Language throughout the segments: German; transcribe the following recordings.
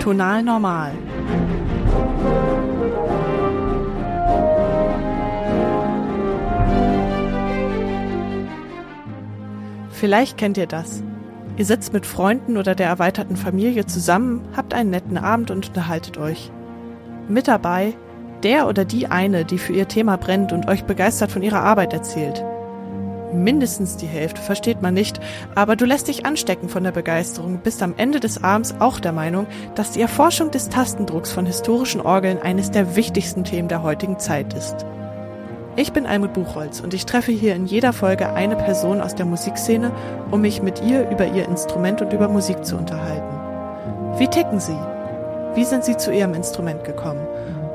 Tonal normal. Vielleicht kennt ihr das. Ihr sitzt mit Freunden oder der erweiterten Familie zusammen, habt einen netten Abend und unterhaltet euch. Mit dabei der oder die eine, die für ihr Thema brennt und euch begeistert von ihrer Arbeit erzählt. Mindestens die Hälfte versteht man nicht, aber du lässt dich anstecken von der Begeisterung, bist am Ende des Abends auch der Meinung, dass die Erforschung des Tastendrucks von historischen Orgeln eines der wichtigsten Themen der heutigen Zeit ist. Ich bin Almut Buchholz und ich treffe hier in jeder Folge eine Person aus der Musikszene, um mich mit ihr über ihr Instrument und über Musik zu unterhalten. Wie ticken sie? Wie sind sie zu ihrem Instrument gekommen?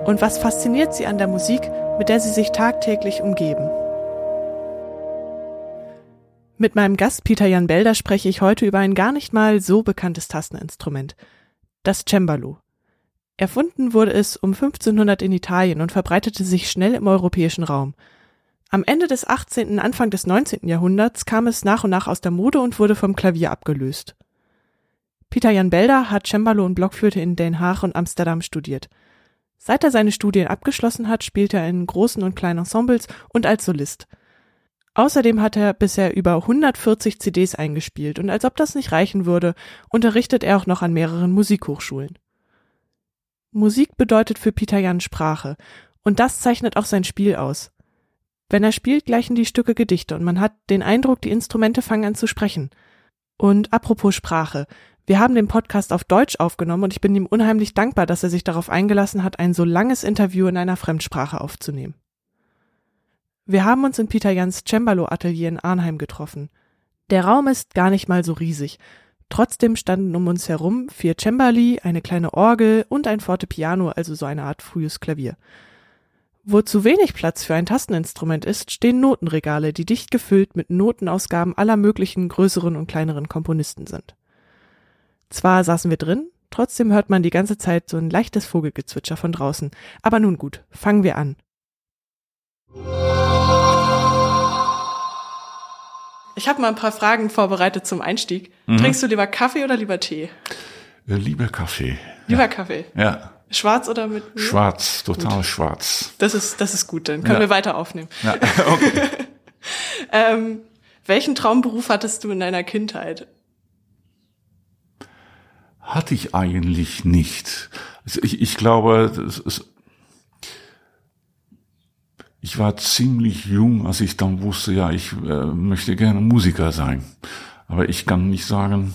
Und was fasziniert sie an der Musik, mit der sie sich tagtäglich umgeben? Mit meinem Gast Peter Jan Belder spreche ich heute über ein gar nicht mal so bekanntes Tasteninstrument, das Cembalo. Erfunden wurde es um 1500 in Italien und verbreitete sich schnell im europäischen Raum. Am Ende des 18., Anfang des 19. Jahrhunderts kam es nach und nach aus der Mode und wurde vom Klavier abgelöst. Peter Jan Belder hat Cembalo und Blockflöte in Den Haag und Amsterdam studiert. Seit er seine Studien abgeschlossen hat, spielt er in großen und kleinen Ensembles und als Solist. Außerdem hat er bisher über 140 CDs eingespielt und als ob das nicht reichen würde, unterrichtet er auch noch an mehreren Musikhochschulen. Musik bedeutet für Peter Jan Sprache, und das zeichnet auch sein Spiel aus. Wenn er spielt, gleichen die Stücke Gedichte und man hat den Eindruck, die Instrumente fangen an zu sprechen. Und apropos Sprache, wir haben den Podcast auf Deutsch aufgenommen und ich bin ihm unheimlich dankbar, dass er sich darauf eingelassen hat, ein so langes Interview in einer Fremdsprache aufzunehmen. Wir haben uns in Peter Jans Cembalo Atelier in Arnheim getroffen. Der Raum ist gar nicht mal so riesig Trotzdem standen um uns herum vier Cembali, eine kleine Orgel und ein Fortepiano, also so eine Art frühes Klavier. Wo zu wenig Platz für ein Tasteninstrument ist, stehen Notenregale, die dicht gefüllt mit Notenausgaben aller möglichen größeren und kleineren Komponisten sind. Zwar saßen wir drin, trotzdem hört man die ganze Zeit so ein leichtes Vogelgezwitscher von draußen. Aber nun gut, fangen wir an. Ich habe mal ein paar Fragen vorbereitet zum Einstieg. Mhm. Trinkst du lieber Kaffee oder lieber Tee? Äh, lieber Kaffee. Lieber ja. Kaffee. Ja. Schwarz oder mit? Mir? Schwarz, total gut. schwarz. Das ist, das ist gut, dann können ja. wir weiter aufnehmen. Ja. Okay. ähm, welchen Traumberuf hattest du in deiner Kindheit? Hatte ich eigentlich nicht. Also ich, ich glaube, das ist ich war ziemlich jung, als ich dann wusste, ja, ich äh, möchte gerne Musiker sein. Aber ich kann nicht sagen,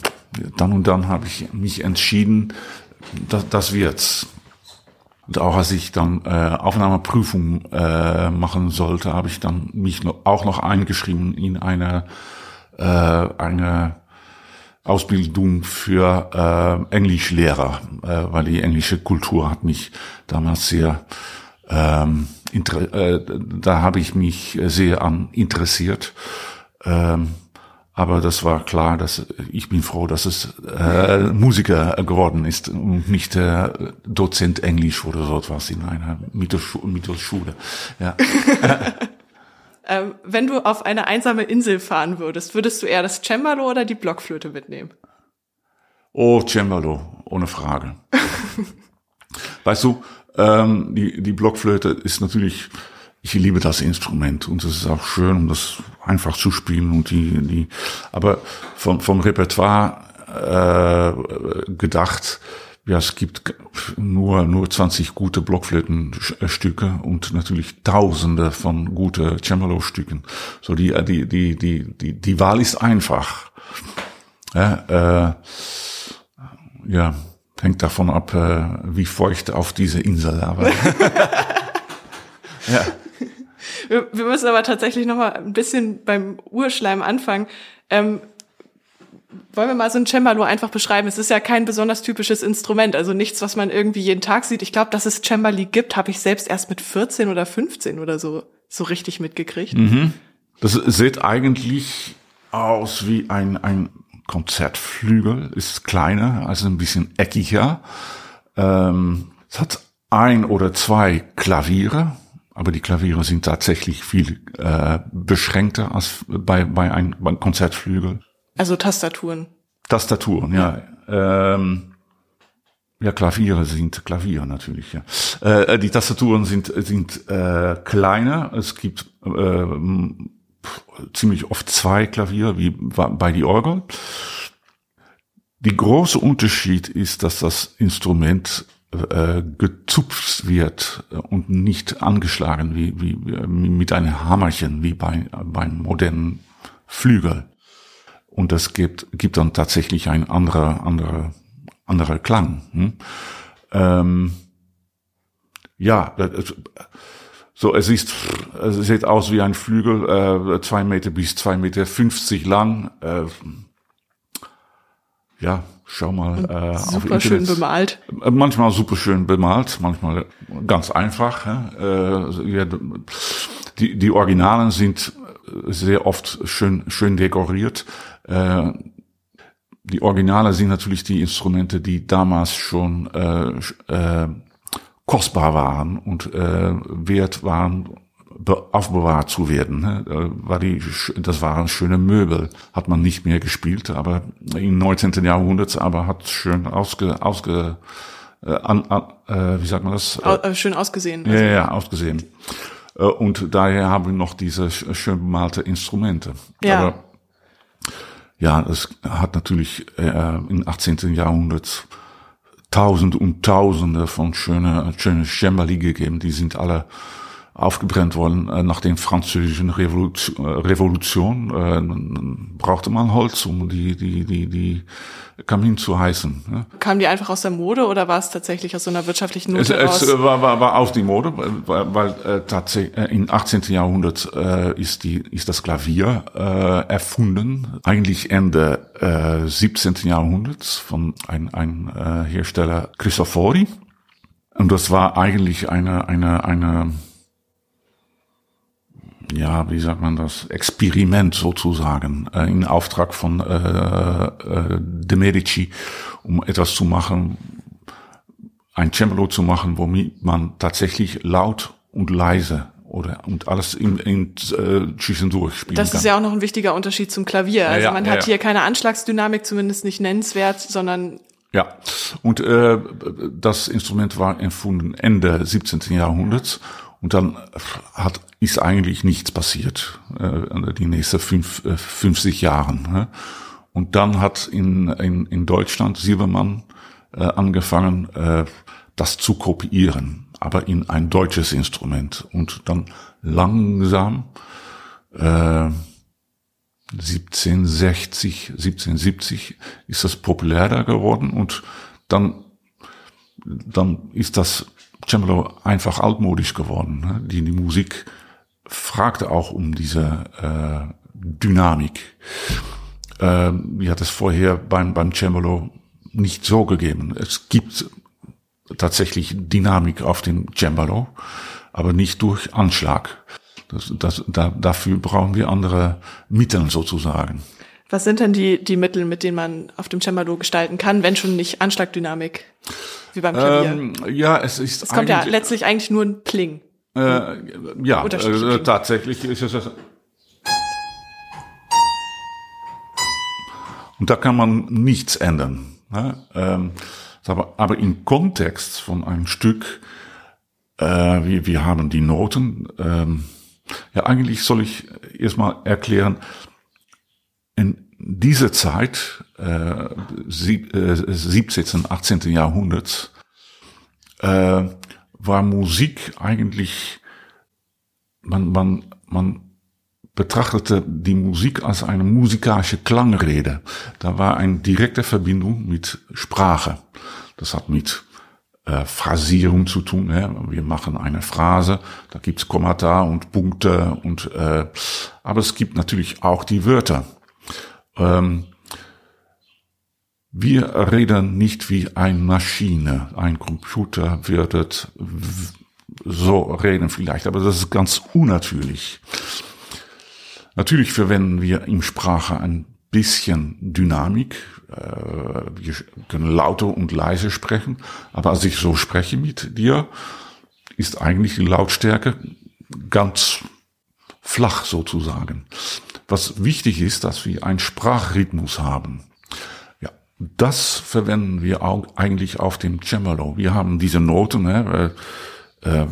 dann und dann habe ich mich entschieden, das, das wird's. Und auch als ich dann äh, Aufnahmeprüfung äh, machen sollte, habe ich dann mich noch, auch noch eingeschrieben in eine, äh, eine Ausbildung für äh, Englischlehrer, äh, weil die englische Kultur hat mich damals sehr ähm, äh, da habe ich mich sehr an interessiert. Ähm, aber das war klar, dass ich bin froh, dass es äh, Musiker geworden ist und nicht äh, Dozent Englisch oder so etwas in einer Mittelschu Mittelschule. Ja. ähm, wenn du auf eine einsame Insel fahren würdest, würdest du eher das Cembalo oder die Blockflöte mitnehmen? Oh, Cembalo, ohne Frage. weißt du, ähm, die, die Blockflöte ist natürlich, ich liebe das Instrument und es ist auch schön, um das einfach zu spielen und die, die, aber vom, vom Repertoire äh, gedacht, ja, es gibt nur, nur 20 gute Blockflötenstücke und natürlich Tausende von gute Cembalo-Stücken. So die, die, die, die, die, die Wahl ist einfach. Ja, äh, ja, hängt davon ab, äh, wie feucht auf diese Insel. Aber ja. Wir, wir, müssen aber tatsächlich noch mal ein bisschen beim Urschleim anfangen. Ähm, wollen wir mal so ein Cembalo einfach beschreiben? Es ist ja kein besonders typisches Instrument, also nichts, was man irgendwie jeden Tag sieht. Ich glaube, dass es Cembali gibt, habe ich selbst erst mit 14 oder 15 oder so so richtig mitgekriegt. Mhm. Das sieht eigentlich aus wie ein, ein Konzertflügel, ist kleiner, also ein bisschen eckiger. Ähm, es hat ein oder zwei Klaviere, aber die Klaviere sind tatsächlich viel äh, beschränkter als bei, bei einem Konzertflügel. Also Tastaturen. Tastaturen, ja. Ähm, ja, Klaviere sind Klavier natürlich. Ja. Äh, die Tastaturen sind sind äh, kleiner. Es gibt äh, ziemlich oft zwei Klavier wie bei die Orgel. Die große Unterschied ist, dass das Instrument äh, gezupft wird und nicht angeschlagen wie, wie mit einem Hammerchen wie bei beim modernen Flügel. Und das gibt gibt dann tatsächlich ein anderer anderer anderer Klang. Hm? Ähm, ja, so es ist es sieht aus wie ein Flügel, äh, zwei Meter bis zwei Meter fünfzig lang. Äh, ja, schau mal. Äh, super schön bemalt. Äh, manchmal super schön bemalt, manchmal ganz einfach. Äh, die, die Originalen sind sehr oft schön, schön dekoriert. Äh, die Originale sind natürlich die Instrumente, die damals schon äh, äh, kostbar waren und äh, wert waren, aufbewahrt zu werden. Ne? War die, das waren schöne Möbel, hat man nicht mehr gespielt, aber im 19. Jahrhundert aber hat schön ausge, ausge äh, an, äh, wie sagt man das? Äh, schön ausgesehen. Also. Ja, ja, ausgesehen. Äh, und daher haben wir noch diese schön bemalte Instrumente. Ja. Aber ja, es hat natürlich äh, im 18. Jahrhundert Tausend und Tausende von schöne, schöne Cembali gegeben. Die sind alle aufgebrennt worden äh, nach der französischen Revolution. Äh, Revolution äh, brauchte man Holz, um die, die, die, die Kamin zu heißen. Ja. Kamen die einfach aus der Mode oder war es tatsächlich aus so einer wirtschaftlichen Not es, es war, war, war aus die Mode, weil, weil äh, tatsächlich äh, im 18. Jahrhundert äh, ist, die, ist das Klavier äh, erfunden. Eigentlich Ende äh, 17. Jahrhunderts von einem ein, äh, Hersteller Cristofori. Und das war eigentlich eine, eine, eine ja, wie sagt man das, Experiment sozusagen äh, in Auftrag von äh, äh, de Medici, um etwas zu machen, ein Cembalo zu machen, womit man tatsächlich laut und leise oder und alles in, in äh, zwischendurch spielen Das kann. ist ja auch noch ein wichtiger Unterschied zum Klavier. Also ja, man ja, hat ja. hier keine Anschlagsdynamik, zumindest nicht nennenswert, sondern ja, und äh, das Instrument war erfunden Ende 17. Jahrhunderts und dann hat, ist eigentlich nichts passiert, äh, die nächsten fünf, äh, 50 Jahren. Ne? Und dann hat in, in, in Deutschland Silbermann äh, angefangen, äh, das zu kopieren, aber in ein deutsches Instrument. Und dann langsam, äh, 1760, 1770 ist das populärer geworden und dann, dann ist das Cembalo einfach altmodisch geworden. Ne? Die, die Musik fragte auch um diese äh, Dynamik. Äh, die hat es vorher beim, beim Cembalo nicht so gegeben. Es gibt tatsächlich Dynamik auf dem Cembalo, aber nicht durch Anschlag. Das, das, da, dafür brauchen wir andere Mittel sozusagen. Was sind denn die, die Mittel, mit denen man auf dem Cembalo gestalten kann, wenn schon nicht Anschlagdynamik, wie beim Klavier? Ähm, ja, es ist. Es kommt ja letztlich eigentlich nur ein Pling. Äh, ja, äh, tatsächlich ist es. Und da kann man nichts ändern. Ne? Ähm, aber, aber im Kontext von einem Stück, äh, wir, wir haben die Noten. Ähm, ja, eigentlich soll ich erstmal erklären, in dieser Zeit, äh, sieb, äh, 17., 18. Jahrhunderts, äh, war Musik eigentlich, man, man, man betrachtete die Musik als eine musikalische Klangrede. Da war eine direkte Verbindung mit Sprache. Das hat mit äh, Phrasierung zu tun. Ja. Wir machen eine Phrase, da gibt's Kommata und Punkte und äh, aber es gibt natürlich auch die Wörter. Ähm, wir reden nicht wie eine Maschine. Ein Computer wird so reden vielleicht, aber das ist ganz unnatürlich. Natürlich verwenden wir im Sprache ein bisschen Dynamik. Äh, wir können lauter und leise sprechen, aber als ich so spreche mit dir, ist eigentlich die Lautstärke ganz flach sozusagen. Was wichtig ist, dass wir einen Sprachrhythmus haben. das verwenden wir auch eigentlich auf dem Cembalo. Wir haben diese Noten, ne, äh, äh,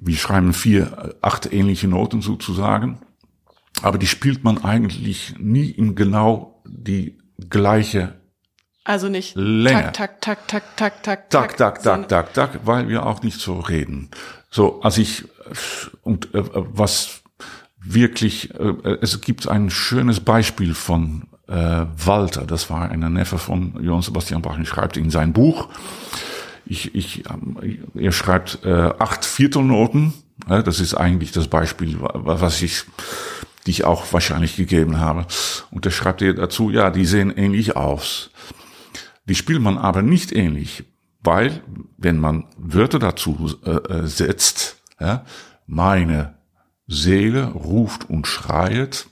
wir schreiben vier, acht ähnliche Noten sozusagen, aber die spielt man eigentlich nie in genau die gleiche also nicht Länge. tak, tak, tak, tak, tak, tak, tak, tak, tak, tak, tak, weil wir auch nicht so reden. So, als ich und äh, was wirklich, äh, es gibt ein schönes Beispiel von äh, Walter, das war ein Neffe von Johann Sebastian Bach, schreibt in sein Buch, ich, ich, er schreibt äh, acht Viertelnoten, äh, das ist eigentlich das Beispiel, was ich, die ich auch wahrscheinlich gegeben habe. Und er schreibt er dazu, ja, die sehen ähnlich aus. Die spielt man aber nicht ähnlich, weil wenn man Wörter dazu äh, äh setzt, ja, meine Seele ruft und schreit,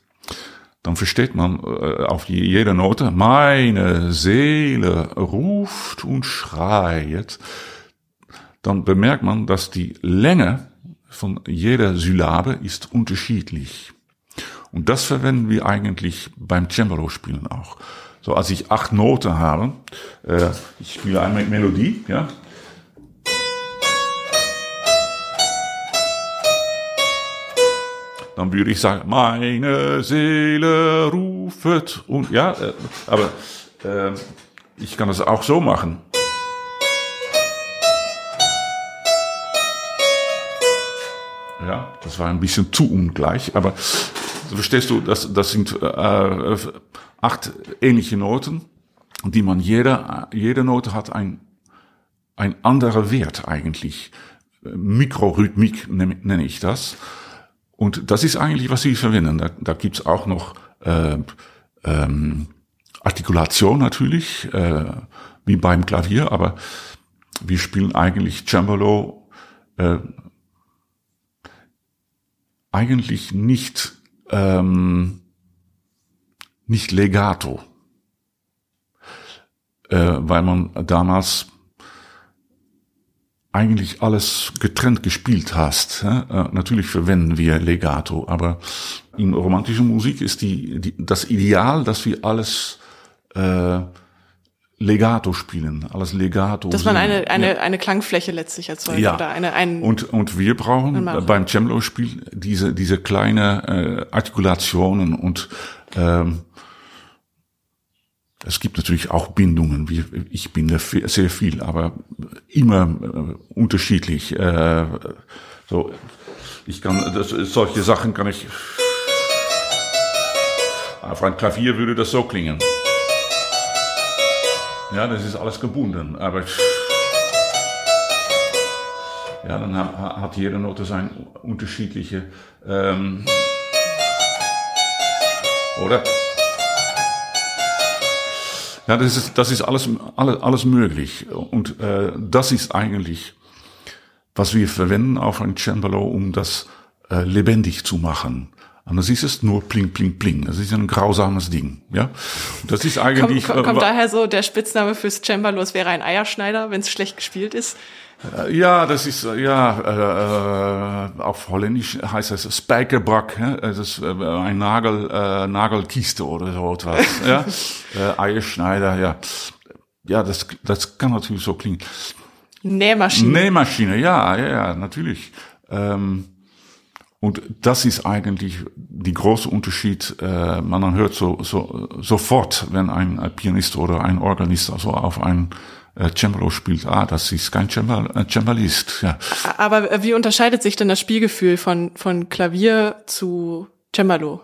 dann versteht man äh, auf jede Note, meine Seele ruft und schreit, dann bemerkt man, dass die Länge von jeder Syllabe ist unterschiedlich. Und das verwenden wir eigentlich beim Cembalo-Spielen auch. So, als ich acht Noten habe, äh, ich spiele eine Melodie, ja, dann würde ich sagen, meine Seele rufet und ja, äh, aber äh, ich kann das auch so machen. Ja, das war ein bisschen zu ungleich, aber verstehst du, das, das sind äh, acht ähnliche Noten, die man jeder, jede Note hat ein, ein anderer Wert eigentlich. Mikrorhythmik nenne ich das. Und das ist eigentlich, was sie verwenden. Da, da gibt's auch noch äh, ähm, Artikulation natürlich, äh, wie beim Klavier, aber wir spielen eigentlich Cembalo äh, eigentlich nicht ähm, nicht legato, äh, weil man damals eigentlich alles getrennt gespielt hast. Äh, natürlich verwenden wir Legato, aber in romantischer Musik ist die, die das Ideal, dass wir alles äh, Legato spielen, alles Legato. Dass man eine, eine, ja. eine Klangfläche letztlich erzeugt ja. oder eine, ein und, und wir brauchen beim Cembalo-Spiel diese, diese kleine äh, Artikulationen und ähm, es gibt natürlich auch Bindungen, wie ich binde sehr viel, aber immer äh, unterschiedlich. Äh, so, ich kann das, solche Sachen kann ich. Auf ein Klavier würde das so klingen. Ja, das ist alles gebunden, aber ja, dann hat jede Note sein unterschiedliche ähm, oder? Ja, das ist, das ist alles, alles, alles möglich. Und äh, das ist eigentlich, was wir verwenden auf ein Cembalo, um das äh, lebendig zu machen. Anders ist es nur pling, pling, pling. Das ist ein grausames Ding. Ja, und das ist eigentlich. Kommt, kommt äh, daher so der Spitzname fürs Cembalo, es wäre ein Eierschneider, wenn es schlecht gespielt ist? Äh, ja, das ist ja äh, auf Holländisch heißt es Spijkerbrak. Das ist äh, ein Nagel äh, Nagelkiste oder so etwas. ja, äh, Eierschneider. Ja, ja, das das kann natürlich so klingen. Nähmaschine. Nähmaschine, ja, ja, ja, natürlich. Ähm, und das ist eigentlich die große Unterschied. Äh, man hört so, so sofort, wenn ein Pianist oder ein Organist also auf ein äh, Cembalo spielt, ah, das ist kein Cembal, äh, Cembalist. Ja. Aber wie unterscheidet sich denn das Spielgefühl von, von Klavier zu Cembalo?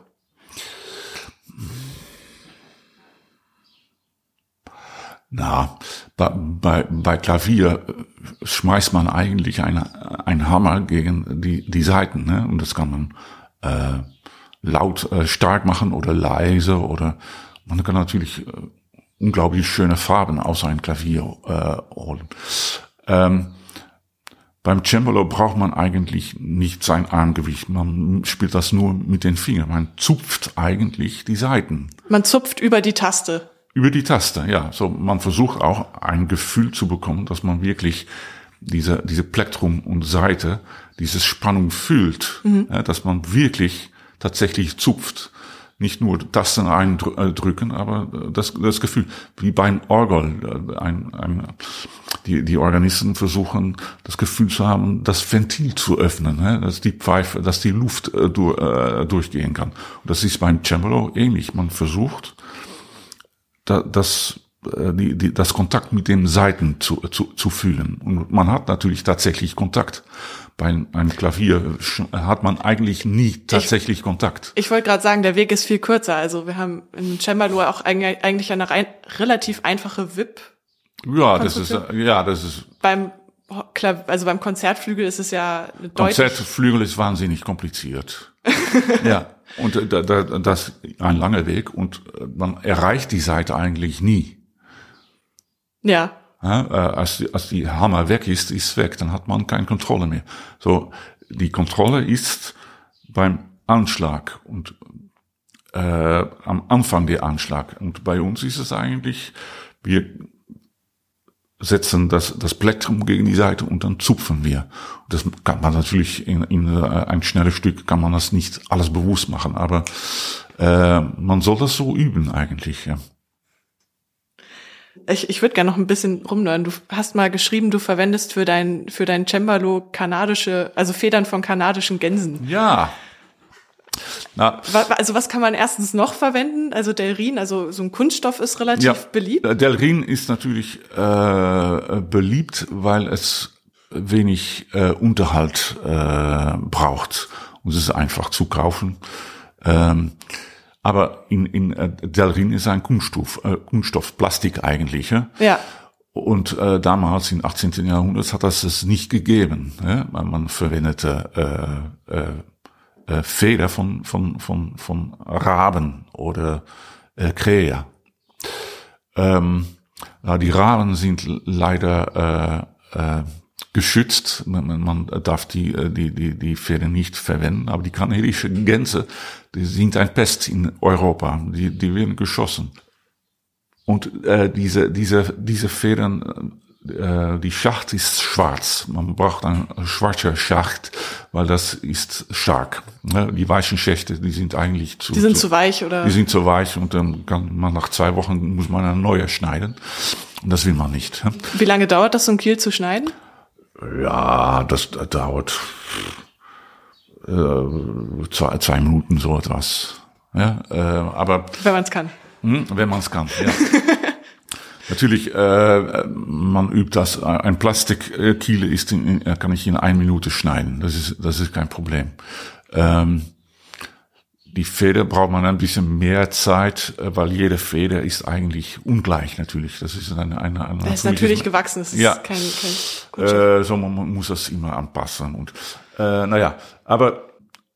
Na, bei, bei, bei Klavier äh, schmeißt man eigentlich eine, einen Hammer gegen die, die Seiten, ne? Und das kann man äh, laut äh, stark machen oder leise oder man kann natürlich äh, unglaublich schöne Farben aus einem Klavier äh, holen. Ähm, beim Cembalo braucht man eigentlich nicht sein Armgewicht. Man spielt das nur mit den Fingern. Man zupft eigentlich die Saiten. Man zupft über die Taste. Über die Taste, ja. So, man versucht auch ein Gefühl zu bekommen, dass man wirklich diese, diese Plektrum und Seite, diese Spannung fühlt, mhm. ja, dass man wirklich tatsächlich zupft. nicht nur Tasten eindrücken, aber das, das Gefühl, wie beim Orgel, ein, ein, die, die Organisten versuchen, das Gefühl zu haben, das Ventil zu öffnen, ne? dass die Pfeife, dass die Luft äh, durch, äh, durchgehen kann. Und das ist beim Cembalo ähnlich. Man versucht, das äh, die, die, das Kontakt mit den Seiten zu, zu, zu fühlen. Und man hat natürlich tatsächlich Kontakt. Bei einem Klavier hat man eigentlich nie tatsächlich ich, Kontakt. Ich wollte gerade sagen, der Weg ist viel kürzer. Also wir haben im Cembalo auch eigentlich eine rein, relativ einfache WIP. Ja, das ist ja, das ist beim also beim Konzertflügel ist es ja deutlich. Konzertflügel ist wahnsinnig kompliziert. ja, und äh, da, da, das ein langer Weg und äh, man erreicht die Seite eigentlich nie. Ja. ja äh, als, die, als die Hammer weg ist, ist weg, dann hat man keine Kontrolle mehr. So, die Kontrolle ist beim Anschlag und äh, am Anfang der Anschlag. Und bei uns ist es eigentlich, wir setzen das, das Plektrum gegen die Seite und dann zupfen wir. Das kann man natürlich in, in äh, ein schnelles Stück kann man das nicht alles bewusst machen, aber äh, man soll das so üben eigentlich. Ja. Ich, ich würde gerne noch ein bisschen rumnören. Du hast mal geschrieben, du verwendest für dein für dein Cembalo kanadische, also Federn von kanadischen Gänsen. Ja. Na, also was kann man erstens noch verwenden? Also Delrin, also so ein Kunststoff ist relativ ja, beliebt. Äh, Delrin ist natürlich äh, beliebt, weil es wenig äh, Unterhalt äh, braucht und es ist einfach zu kaufen. Ähm, aber in, in äh, Delrin ist ein Kunststoff, äh, Kunststoff, Plastik eigentlich. Ja. ja. Und äh, damals im 18. Jahrhundert hat das es nicht gegeben. Ja? Man verwendete äh, äh, äh, Feder von, von, von, von Raben oder äh, Krähe. Ähm, die Raben sind leider äh, äh, geschützt. Man, man darf die, äh, die, die, die Fäden nicht verwenden, aber die kanadische Gänse, die sind ein Pest in Europa. Die, die werden geschossen. Und äh, diese, diese, diese Federn äh, die Schacht ist schwarz. Man braucht einen schwarzen Schacht, weil das ist stark. Ne? Die weichen Schächte, die sind eigentlich zu. Die sind zu, zu, weich, oder? Die sind zu weich und dann kann man nach zwei Wochen muss man eine neue schneiden. Und das will man nicht. Wie lange dauert das, so ein Kiel zu schneiden? Ja, das, das dauert äh, zwei, zwei Minuten so etwas. Ja, äh, aber wenn man es kann. Hm, wenn man es kann. Ja. Natürlich, äh, man übt das. Ein Plastikkiele ist in, kann ich in einer Minute schneiden. Das ist, das ist kein Problem. Ähm, die Feder braucht man ein bisschen mehr Zeit, äh, weil jede Feder ist eigentlich ungleich natürlich. Das ist eine, eine, eine das ist natürlich gewachsen. Das ist ja, kein, kein äh, so man muss das immer anpassen und äh, naja, aber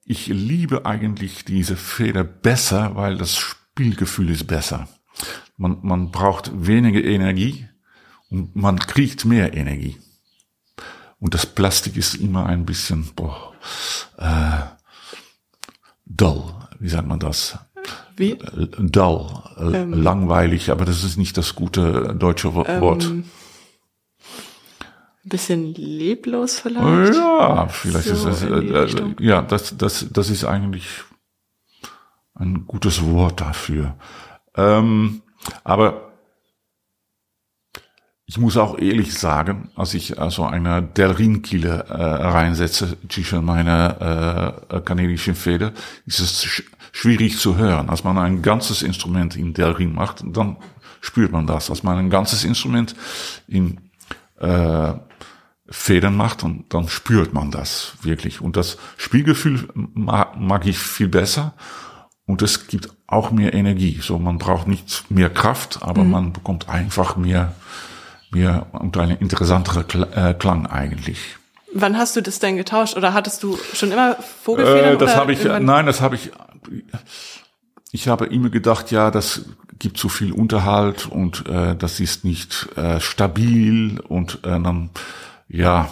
ich liebe eigentlich diese Feder besser, weil das Spielgefühl ist besser. Man, man braucht weniger Energie und man kriegt mehr Energie. Und das Plastik ist immer ein bisschen boah, äh, dull. Wie sagt man das? Wie? Äh, dull, äh, ähm, langweilig, aber das ist nicht das gute deutsche Wort. Ähm, bisschen leblos vielleicht? Ja, vielleicht so ist das, äh, ja, das, das, das ist eigentlich ein gutes Wort dafür. Ähm, aber ich muss auch ehrlich sagen, als ich also eine Delrin-Kille äh, reinsetze zwischen meine äh, kanadischen Feder, ist es sch schwierig zu hören. Als man ein ganzes Instrument in Delrin macht, dann spürt man das. Als man ein ganzes Instrument in äh, Federn macht, und dann spürt man das wirklich. Und das Spielgefühl mag, mag ich viel besser. Und es gibt auch mehr Energie. So, man braucht nicht mehr Kraft, aber mhm. man bekommt einfach mehr, mehr und eine interessantere äh, Klang eigentlich. Wann hast du das denn getauscht? Oder hattest du schon immer Vogelfedern? Äh, das habe ich, nein, das habe ich, ich habe immer gedacht, ja, das gibt zu viel Unterhalt und äh, das ist nicht äh, stabil und äh, dann, ja,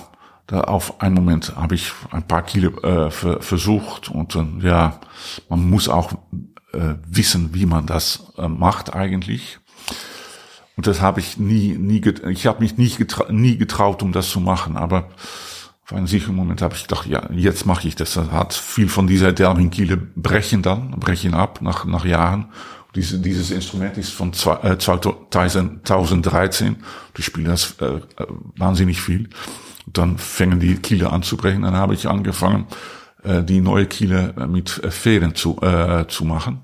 da auf einen Moment habe ich ein paar Kilo äh, versucht und dann, ja, man muss auch äh, wissen, wie man das äh, macht eigentlich. Und das habe ich nie, nie, ich habe mich nie, getra nie getraut, um das zu machen. Aber auf einen sicheren Moment habe ich gedacht, ja, jetzt mache ich das. Das hat viel von dieser Delvin-Kiele brechen dann, brechen ab nach, nach Jahren. Diese, dieses Instrument ist von zwei, äh, 2013. Die spielen das äh, äh, wahnsinnig viel. Dann fängen die Kiele an zu brechen. Dann habe ich angefangen, äh, die neue Kiele mit äh, Fäden zu, äh, zu machen.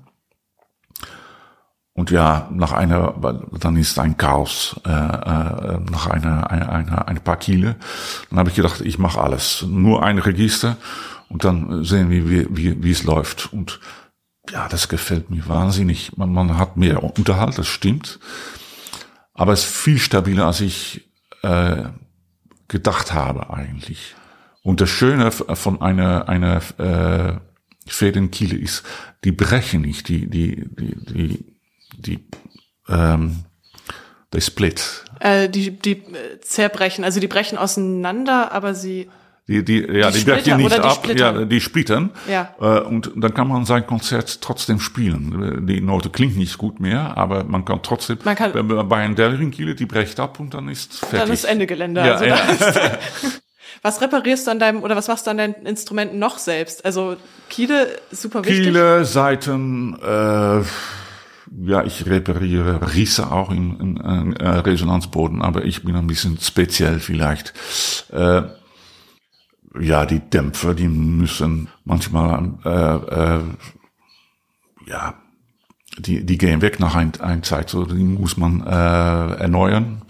Und ja, nach einer, dann ist ein Chaos, äh, äh, nach einer, einer, einer, ein paar Kiele. Dann habe ich gedacht, ich mache alles, nur ein Register und dann sehen wir, wie, wie, wie es läuft. Und ja, das gefällt mir wahnsinnig. Man, man hat mehr Unterhalt, das stimmt. Aber es ist viel stabiler, als ich äh, gedacht habe eigentlich. Und das Schöne von einer, einer äh, Fädenkiele ist, die brechen nicht, die, die, die, die die, ähm, die Split. Äh, die, die zerbrechen, also die brechen auseinander, aber sie die, die, ja, die, die brechen nicht ab, splittern. ja, die splittern. Ja. Äh, und dann kann man sein Konzert trotzdem spielen. Die Note klingt nicht gut mehr, aber man kann trotzdem, man kann, bei einem Delringkiele, die brecht ab und dann ist fertig. Dann ist Ende Gelände. Ja, also ja. was reparierst du an deinem, oder was machst du an deinen Instrumenten noch selbst? Also Kiele, super wichtig. Kiele, Seiten, äh, ja, ich repariere Risse auch in, in, in äh, Resonanzboden, aber ich bin ein bisschen speziell vielleicht. Äh, ja, die Dämpfer, die müssen manchmal, äh, äh, ja, die, die gehen weg nach ein, ein Zeit, so die muss man äh, erneuern.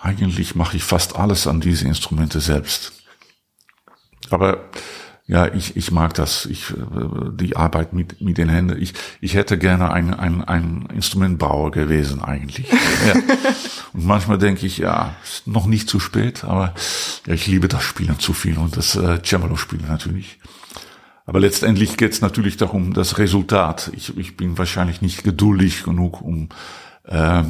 Eigentlich mache ich fast alles an diese Instrumente selbst. Aber ja, ich, ich mag das. Ich, äh, die Arbeit mit, mit den Händen. Ich, ich hätte gerne ein, ein, ein Instrumentbauer gewesen eigentlich. ja. Und manchmal denke ich, ja, ist noch nicht zu spät, aber ja, ich liebe das Spielen zu viel und das äh, Cembalo-Spielen natürlich. Aber letztendlich geht es natürlich darum, das Resultat. Ich, ich bin wahrscheinlich nicht geduldig genug, um äh, äh,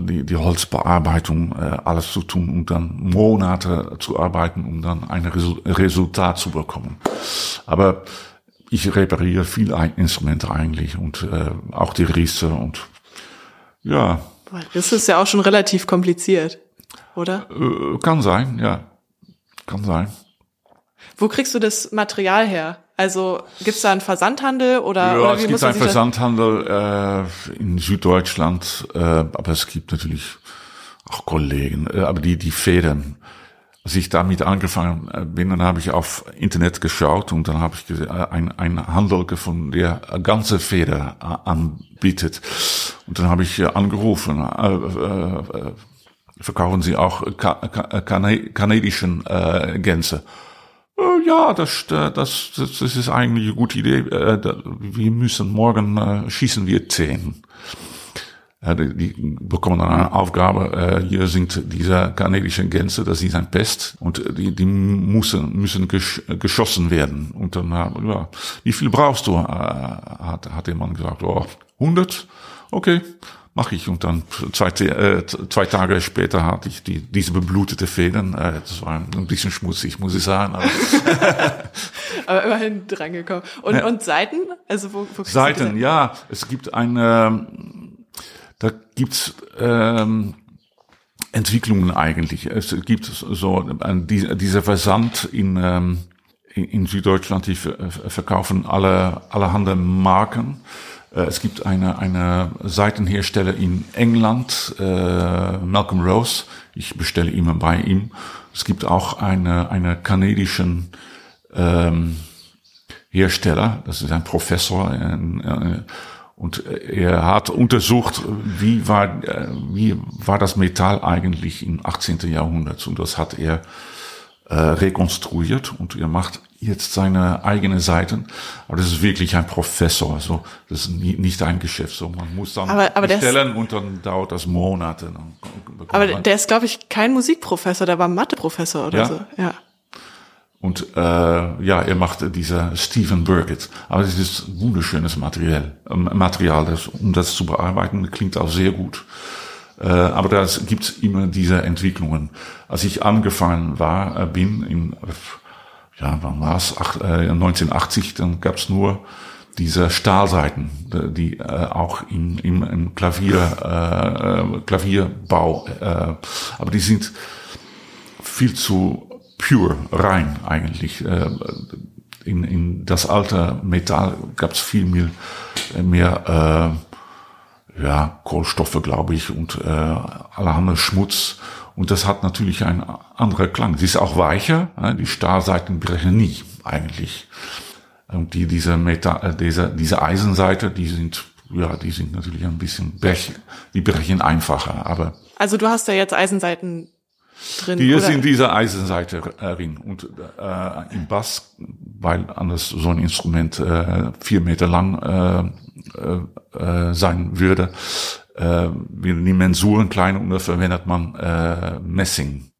die, die Holzbearbeitung äh, alles zu tun und dann Monate zu arbeiten, um dann ein Resu Resultat zu bekommen. Aber ich repariere viel Instrumente eigentlich und äh, auch die Risse und ja. Das ist ja auch schon relativ kompliziert, oder? Äh, kann sein, ja. Kann sein. Wo kriegst du das Material her? Also gibt's da einen Versandhandel oder, ja, oder es gibt einen Versandhandel äh, in Süddeutschland, äh, aber es gibt natürlich auch Kollegen, äh, aber die die Fäden. Als ich damit angefangen äh, bin, dann habe ich auf Internet geschaut und dann habe ich gesehen, äh, ein, ein Handel gefunden, der ganze Feder äh, anbietet. Und dann habe ich angerufen, äh, äh, verkaufen Sie auch ka ka kanadischen äh, Gänse? Äh, ja, das, äh, das, das, das ist eigentlich eine gute Idee. Äh, wir müssen morgen schießen wir zehn. Die, bekommen dann eine Aufgabe, hier sind diese kanadischen Gänse, das ist ein Pest und die, die müssen, müssen geschossen werden. Und dann, ja, wie viel brauchst du? Hat, hat der Mann gesagt, oh, 100? Okay, mache ich. Und dann zwei, äh, zwei Tage später hatte ich die, diese beblutete Federn. Äh, das war ein bisschen schmutzig, muss ich sagen. Aber, aber immerhin drangekommen. Und, ja. und Seiten? Also wo, wo Seiten, ja. Es gibt eine, da gibt's ähm, Entwicklungen eigentlich. Es gibt so ein, dieser Versand in ähm, in Süddeutschland, die verkaufen alle allerhand Marken. Äh, es gibt eine, eine Seitenhersteller in England, äh, Malcolm Rose. Ich bestelle immer bei ihm. Es gibt auch eine, eine kanadischen ähm, Hersteller, das ist ein Professor, äh, und er hat untersucht, wie war, äh, wie war das Metall eigentlich im 18. Jahrhundert. Und das hat er äh, rekonstruiert und er macht jetzt seine eigene Seiten. Aber das ist wirklich ein Professor. Also das ist nicht ein Geschäft. So man muss dann aber, aber bestellen und dann dauert das Monate. aber der ist, glaube ich, kein Musikprofessor, der war Matheprofessor oder ja? so. Ja. Und äh, ja, er macht diese Stephen Burkett. Aber es ist wunderschönes Material, äh, Material das, um das zu bearbeiten, klingt auch sehr gut. Äh, aber da gibt es immer diese Entwicklungen. Als ich angefangen war, äh, bin in ja, wann war es? 1980, dann gab es nur diese Stahlseiten, die äh, auch im, im, im Klavier, äh, Klavierbau, äh, aber die sind viel zu pure, rein eigentlich. Äh, in, in das alte Metall gab es viel mehr, mehr äh, ja, Kohlenstoffe, glaube ich, und äh, allerhand Schmutz. Und das hat natürlich einen anderen Klang. Sie ist auch weicher, ne? die Stahlseiten brechen nie eigentlich. Und die, diese, Metall, äh, diese, diese Eisenseite, die sind, ja, die sind natürlich ein bisschen, brech, die brechen einfacher, aber. Also du hast ja jetzt Eisenseiten drin. Die ist in dieser Eisenseite drin. Und äh, im Bass, weil anders so ein Instrument äh, vier Meter lang äh, äh, sein würde, äh, die Mensuren klein und da verwendet man äh, Messing.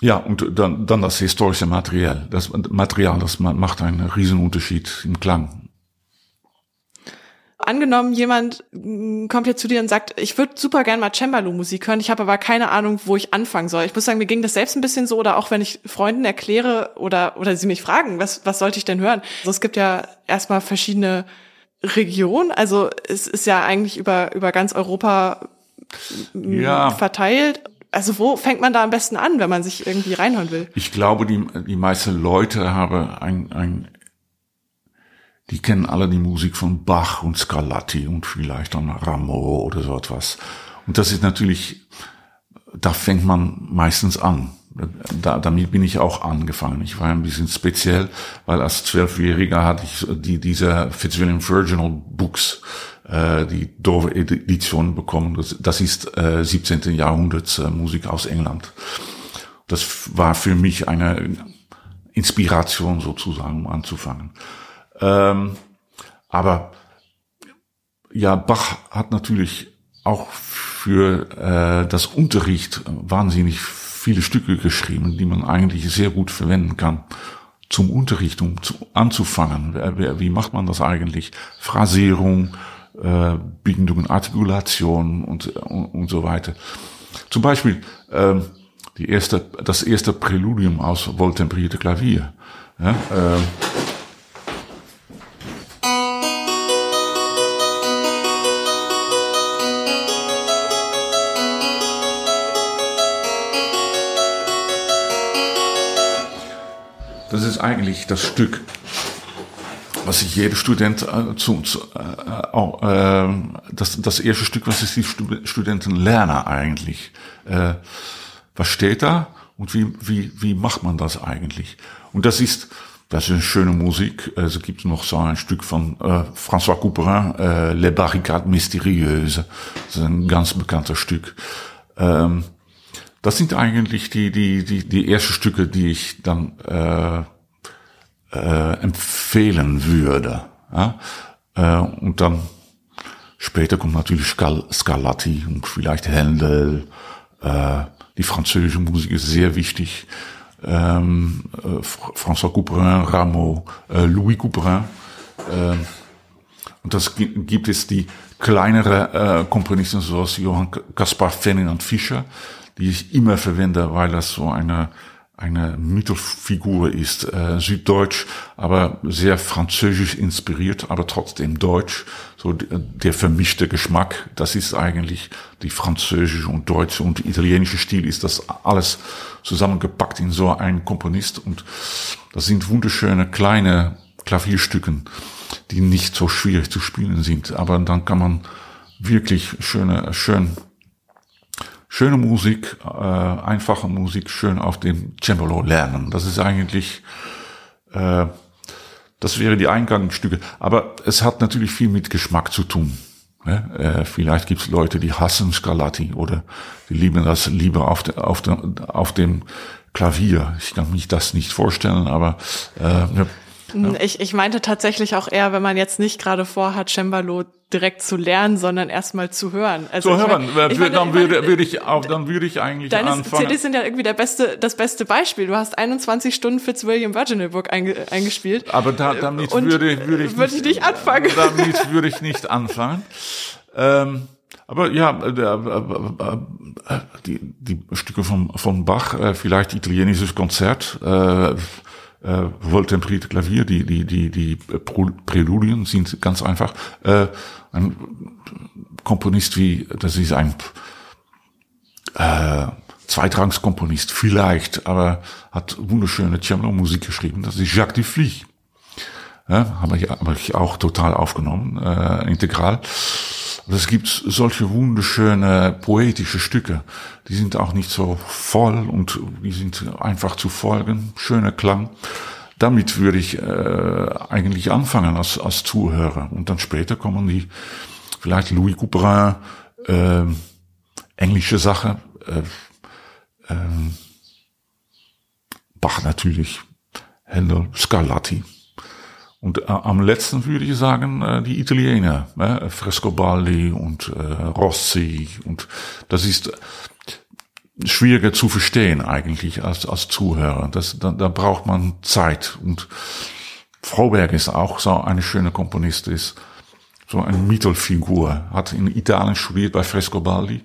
Ja, und dann, dann das historische Material. Das Material, das macht einen riesen Unterschied im Klang. Angenommen, jemand mm, kommt jetzt zu dir und sagt, ich würde super gern mal Cembalo-Musik hören, ich habe aber keine Ahnung, wo ich anfangen soll. Ich muss sagen, mir ging das selbst ein bisschen so, oder auch wenn ich Freunden erkläre oder, oder sie mich fragen, was, was sollte ich denn hören? Also es gibt ja erstmal verschiedene Regionen, also es ist ja eigentlich über, über ganz Europa mm, ja. verteilt. Also wo fängt man da am besten an, wenn man sich irgendwie reinhören will? Ich glaube, die, die meisten Leute haben ein, ein die kennen alle die Musik von Bach und Scarlatti und vielleicht dann Rameau oder so etwas. Und das ist natürlich, da fängt man meistens an. Da, damit bin ich auch angefangen. Ich war ein bisschen speziell, weil als Zwölfjähriger hatte ich die, diese Fitzwilliam Virginal Books, äh, die Dover Edition bekommen. Das, das ist äh, 17. Jahrhunderts äh, Musik aus England. Das war für mich eine Inspiration sozusagen, um anzufangen. Ähm, aber ja, Bach hat natürlich auch für äh, das Unterricht wahnsinnig viele Stücke geschrieben, die man eigentlich sehr gut verwenden kann zum Unterricht, um zu, anzufangen. Wie macht man das eigentlich? Phrasierung, äh, Bindungen, Artikulation und, und, und so weiter. Zum Beispiel äh, die erste, das erste Präludium aus Wohltemperierte Klavier. Ja, äh, eigentlich das Stück, was sich jeder Student äh, zu, zu äh, äh, das, das erste Stück, was ist die Studenten lernen eigentlich. Äh, was steht da und wie, wie, wie macht man das eigentlich? Und das ist, das ist eine schöne Musik. Es gibt noch so ein Stück von äh, François Couperin, äh, Les Barricades Mystérieuses. Das ist ein ganz bekannter Stück. Ähm, das sind eigentlich die, die, die, die ersten Stücke, die ich dann äh, äh, empfehlen würde. Ja? Äh, und dann später kommt natürlich Scal Scarlatti und vielleicht Händel. Äh, die französische Musik ist sehr wichtig. Ähm, äh, François Couperin, Rameau, äh, Louis Couperin. Äh, und das gibt es die kleinere äh, Komponisten, so als Johann Caspar Ferdinand Fischer, die ich immer verwende, weil das so eine eine Mythosfigur ist, äh, süddeutsch, aber sehr französisch inspiriert, aber trotzdem deutsch. So der vermischte Geschmack, das ist eigentlich die französische und deutsche und italienische Stil, ist das alles zusammengepackt in so einen Komponist und das sind wunderschöne kleine Klavierstücken, die nicht so schwierig zu spielen sind, aber dann kann man wirklich schöne, schön schöne Musik, äh, einfache Musik schön auf dem Cembalo lernen. Das ist eigentlich, äh, das wäre die Eingangsstücke. Aber es hat natürlich viel mit Geschmack zu tun. Ja, äh, vielleicht gibt es Leute, die hassen Scarlatti oder die lieben das lieber auf, de, auf, de, auf dem Klavier. Ich kann mich das nicht vorstellen, aber äh, ja. Ich, ich meinte tatsächlich auch eher, wenn man jetzt nicht gerade vorhat, Cembalo direkt zu lernen, sondern erstmal zu hören. Also zu hören, mein, ich mein, dann würde, würde ich auch, dann würde ich eigentlich deine anfangen. CDs sind ja irgendwie der beste, das beste Beispiel. Du hast 21 Stunden Fitzwilliam Virginal Book einge, eingespielt. Aber da, damit Und würde, würde ich, würde ich nicht anfangen. Damit würde ich nicht anfangen. ähm, aber ja, der, äh, äh, die, die Stücke von, von Bach, äh, vielleicht italienisches Konzert, äh, äh, Wohltemperierte Klavier, die, die, die, die Präludien sind ganz einfach. Äh, ein Komponist wie, das ist ein äh, Zweitrangskomponist vielleicht, aber hat wunderschöne Cembalo-Musik geschrieben. Das ist Jacques Dufly. Ja, habe ich, hab ich auch total aufgenommen, äh, integral. Es gibt solche wunderschöne poetische Stücke. Die sind auch nicht so voll und die sind einfach zu folgen. Schöner Klang. Damit würde ich äh, eigentlich anfangen als, als Zuhörer. Und dann später kommen die vielleicht Louis Couperin, äh, englische Sache, äh, äh, Bach natürlich, Händel, Scarlatti. Und äh, am letzten würde ich sagen, äh, die Italiener, äh, Frescobaldi und äh, Rossi. Und das ist schwieriger zu verstehen eigentlich als, als Zuhörer. Das, da, da braucht man Zeit. Und Froberg ist auch so eine schöne Komponist, ist so eine Mittelfigur, hat in Italien studiert bei Frescobaldi,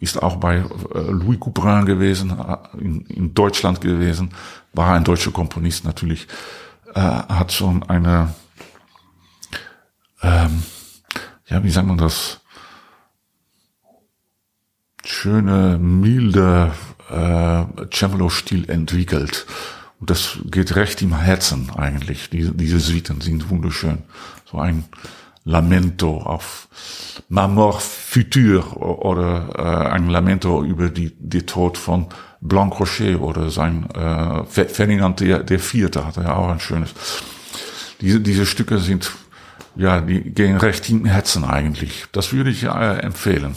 ist auch bei äh, Louis Couperin gewesen, äh, in, in Deutschland gewesen, war ein deutscher Komponist natürlich äh, hat so eine, ähm, ja, wie sagt man das, schöne, milde äh, Cembalo-Stil entwickelt. Und das geht recht im Herzen eigentlich. Diese, diese Suiten sind wunderschön. So ein Lamento auf Ma mort future oder äh, ein Lamento über die, die Tod von Blanc Rocher oder sein äh, Ferdinand der, der Vierte hatte ja auch ein schönes. Diese, diese Stücke sind, ja, die gehen recht in Herzen eigentlich. Das würde ich äh, empfehlen.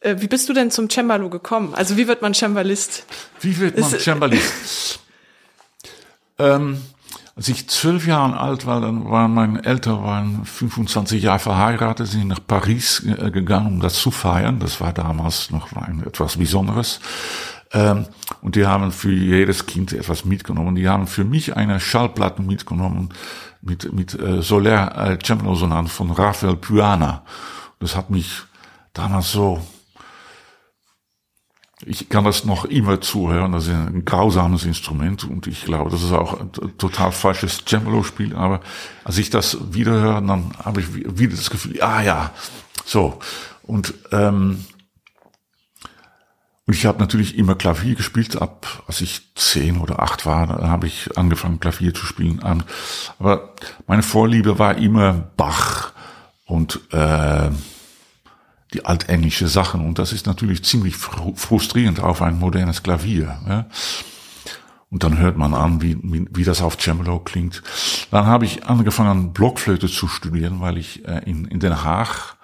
Äh, wie bist du denn zum Cembalo gekommen? Also wie wird man Cembalist? Wie wird man Cembalist? ähm, als ich zwölf Jahre alt war, dann waren meine Eltern waren 25 Jahre verheiratet, sind nach Paris äh, gegangen, um das zu feiern. Das war damals noch etwas Besonderes. Ähm, und die haben für jedes Kind etwas mitgenommen. Die haben für mich eine Schallplatte mitgenommen mit, mit äh, Solaire äh, Cembalo von Rafael Puana. Das hat mich damals so ich kann das noch immer zuhören, das ist ein grausames Instrument und ich glaube, das ist auch ein total falsches Cembalo-Spiel, aber als ich das wiederhöre, dann habe ich wieder das Gefühl, ah ja, so. Und, ähm, und ich habe natürlich immer Klavier gespielt, ab als ich zehn oder acht war, habe ich angefangen Klavier zu spielen. Aber meine Vorliebe war immer Bach und äh, die altenglische Sachen. Und das ist natürlich ziemlich frustrierend auf ein modernes Klavier. Ja. Und dann hört man an, wie, wie, wie das auf Cembalo klingt. Dann habe ich angefangen, Blockflöte zu studieren, weil ich äh, in, in Den Haag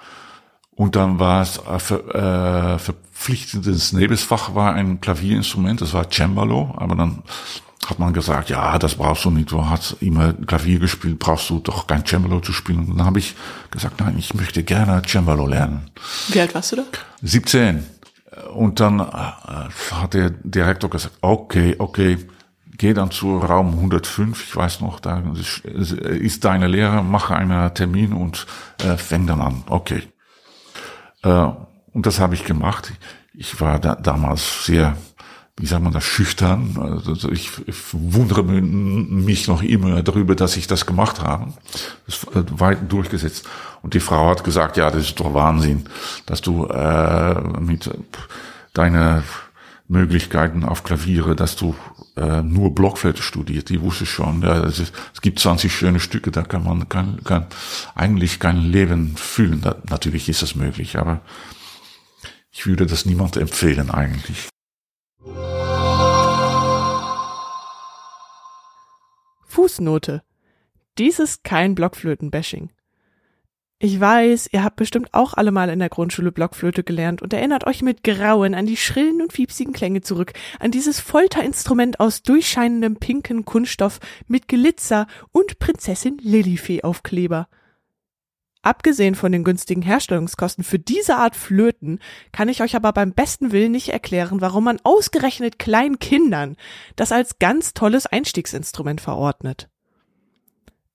und dann war es äh, ver, äh, verpflichtendes Nebensfach war ein Klavierinstrument, das war Cembalo, aber dann hat man gesagt, ja, das brauchst du nicht, du hast immer Klavier gespielt, brauchst du doch kein Cembalo zu spielen. Und dann habe ich gesagt, nein, ich möchte gerne Cembalo lernen. Wie alt warst du da? 17. Und dann äh, hat der Direktor gesagt, okay, okay, geh dann zu Raum 105, ich weiß noch, da ist deine Lehre, mache einen Termin und äh, fäng dann an. Okay. Äh, und das habe ich gemacht. Ich war da, damals sehr wie sagt man das, schüchtern. Also ich, wundere mich noch immer darüber, dass ich das gemacht habe. Das weit durchgesetzt. Und die Frau hat gesagt, ja, das ist doch Wahnsinn, dass du äh, mit deine Möglichkeiten auf Klaviere, dass du äh, nur Blockflöte studiert. Die wusste schon. Ja, es, ist, es gibt 20 schöne Stücke, da kann man kann, kann eigentlich kein Leben fühlen. Da, natürlich ist das möglich, aber ich würde das niemand empfehlen eigentlich. Fußnote. Dies ist kein Blockflöten-Bashing. Ich weiß, ihr habt bestimmt auch alle mal in der Grundschule Blockflöte gelernt und erinnert euch mit Grauen an die schrillen und fiepsigen Klänge zurück, an dieses Folterinstrument aus durchscheinendem pinken Kunststoff mit Glitzer und Prinzessin Lilifee Aufkleber. Abgesehen von den günstigen Herstellungskosten für diese Art Flöten kann ich euch aber beim besten Willen nicht erklären, warum man ausgerechnet kleinen Kindern das als ganz tolles Einstiegsinstrument verordnet.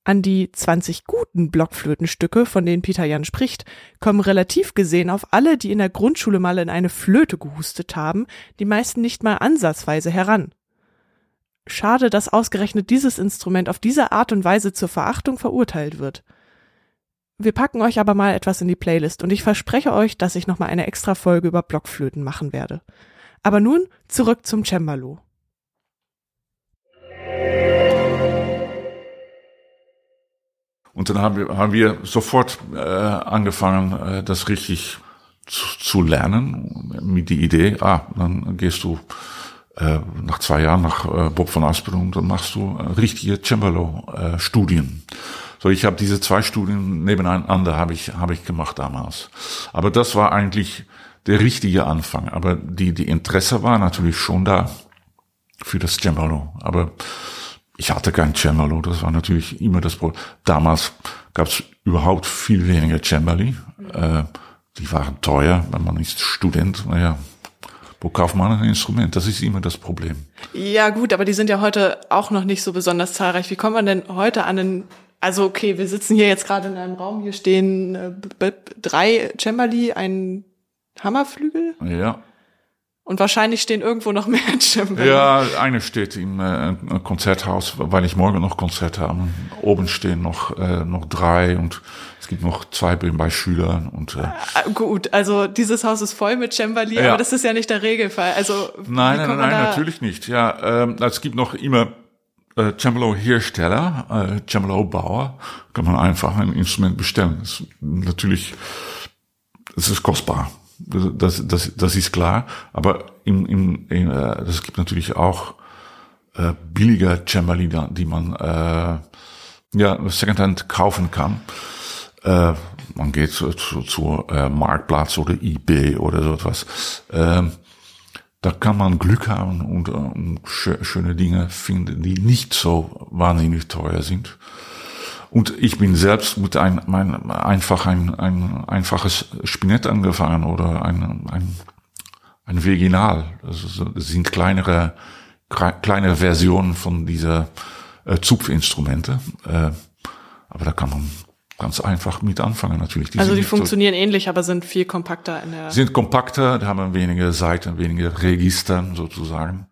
An die 20 guten Blockflötenstücke, von denen Peter Jan spricht, kommen relativ gesehen auf alle, die in der Grundschule mal in eine Flöte gehustet haben, die meisten nicht mal ansatzweise heran. Schade, dass ausgerechnet dieses Instrument auf diese Art und Weise zur Verachtung verurteilt wird. Wir packen euch aber mal etwas in die Playlist und ich verspreche euch, dass ich nochmal eine extra Folge über Blockflöten machen werde. Aber nun zurück zum Cembalo. Und dann haben wir, haben wir sofort äh, angefangen, äh, das richtig zu, zu lernen, mit die Idee, ah, dann gehst du äh, nach zwei Jahren nach äh, Bob von und dann machst du äh, richtige Cembalo-Studien. Äh, so, ich habe diese zwei Studien nebeneinander habe ich habe ich gemacht damals. Aber das war eigentlich der richtige Anfang. Aber die die Interesse war natürlich schon da für das Cembalo. Aber ich hatte kein Cembalo, das war natürlich immer das Problem. Damals gab es überhaupt viel weniger Cembali. Äh, die waren teuer, wenn man ist Student, naja, wo kauft man ein Instrument? Das ist immer das Problem. Ja gut, aber die sind ja heute auch noch nicht so besonders zahlreich. Wie kommt man denn heute an einen also okay, wir sitzen hier jetzt gerade in einem Raum, hier stehen äh, drei Cembali, ein Hammerflügel. Ja. Und wahrscheinlich stehen irgendwo noch mehr Cembali. Ja, eine steht im äh, Konzerthaus, weil ich morgen noch Konzert habe. Oben stehen noch äh, noch drei und es gibt noch zwei bei Schülern und äh, ah, gut. Also dieses Haus ist voll mit Cembali, ja. aber das ist ja nicht der Regelfall. Also nein, nein, nein, natürlich nicht. Ja, ähm, es gibt noch immer äh, Cembalo-Hersteller, äh, Cembalo-Bauer, kann man einfach ein Instrument bestellen. Ist natürlich, es ist kostbar. Das, das, das ist klar. Aber im, im, in, äh, das gibt natürlich auch äh, billiger Cembali, die man äh, ja Secondhand kaufen kann. Äh, man geht zu, zu, zu äh, Marktplatz oder eBay oder so etwas. Äh, da kann man Glück haben und, und schöne Dinge finden, die nicht so wahnsinnig teuer sind. Und ich bin selbst mit ein, mein, einfach ein, ein einfaches Spinett angefangen oder ein, ein, ein Veginal. Das, sind kleinere, kleine Versionen von dieser äh, Zupfinstrumente. Äh, aber da kann man ganz einfach mit anfangen natürlich. Die also die funktionieren so, ähnlich, aber sind viel kompakter in der. Sind kompakter, da haben weniger Seiten, weniger Register sozusagen.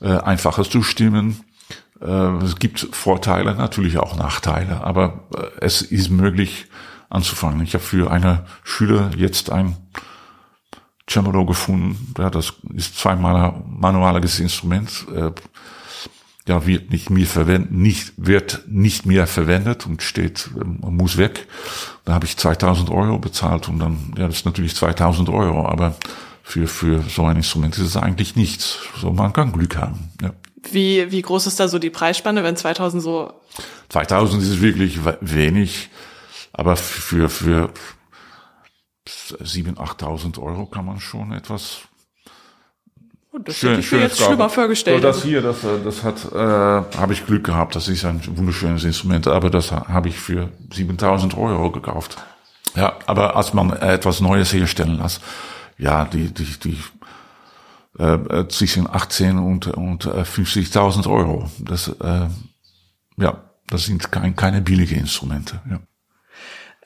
Äh, einfacher zu stimmen. Äh, es gibt Vorteile, natürlich auch Nachteile, aber äh, es ist möglich anzufangen. Ich habe für eine Schüler jetzt ein Cembalo gefunden. Ja, das ist zweimal manualiges Instrument. Äh, ja, wird nicht mehr verwendet, nicht, wird nicht mehr verwendet und steht, ähm, muss weg. Da habe ich 2000 Euro bezahlt und dann, ja, das ist natürlich 2000 Euro, aber für, für so ein Instrument ist es eigentlich nichts. So, man kann Glück haben, ja. Wie, wie groß ist da so die Preisspanne, wenn 2000 so? 2000 ist wirklich wenig, aber für, für 7.000, 8.000 Euro kann man schon etwas das schön, hätte ich mir jetzt schlimmer vorgestellt. So, das hier, das, äh, das hat, äh, habe ich Glück gehabt. Das ist ein wunderschönes Instrument, aber das habe ich für 7000 Euro gekauft. Ja, aber als man etwas Neues herstellen lässt, ja, die, die, die, äh, zwischen 18 und, und 50.000 äh, Euro. Das, äh, ja, das sind kein, keine billige Instrumente, ja.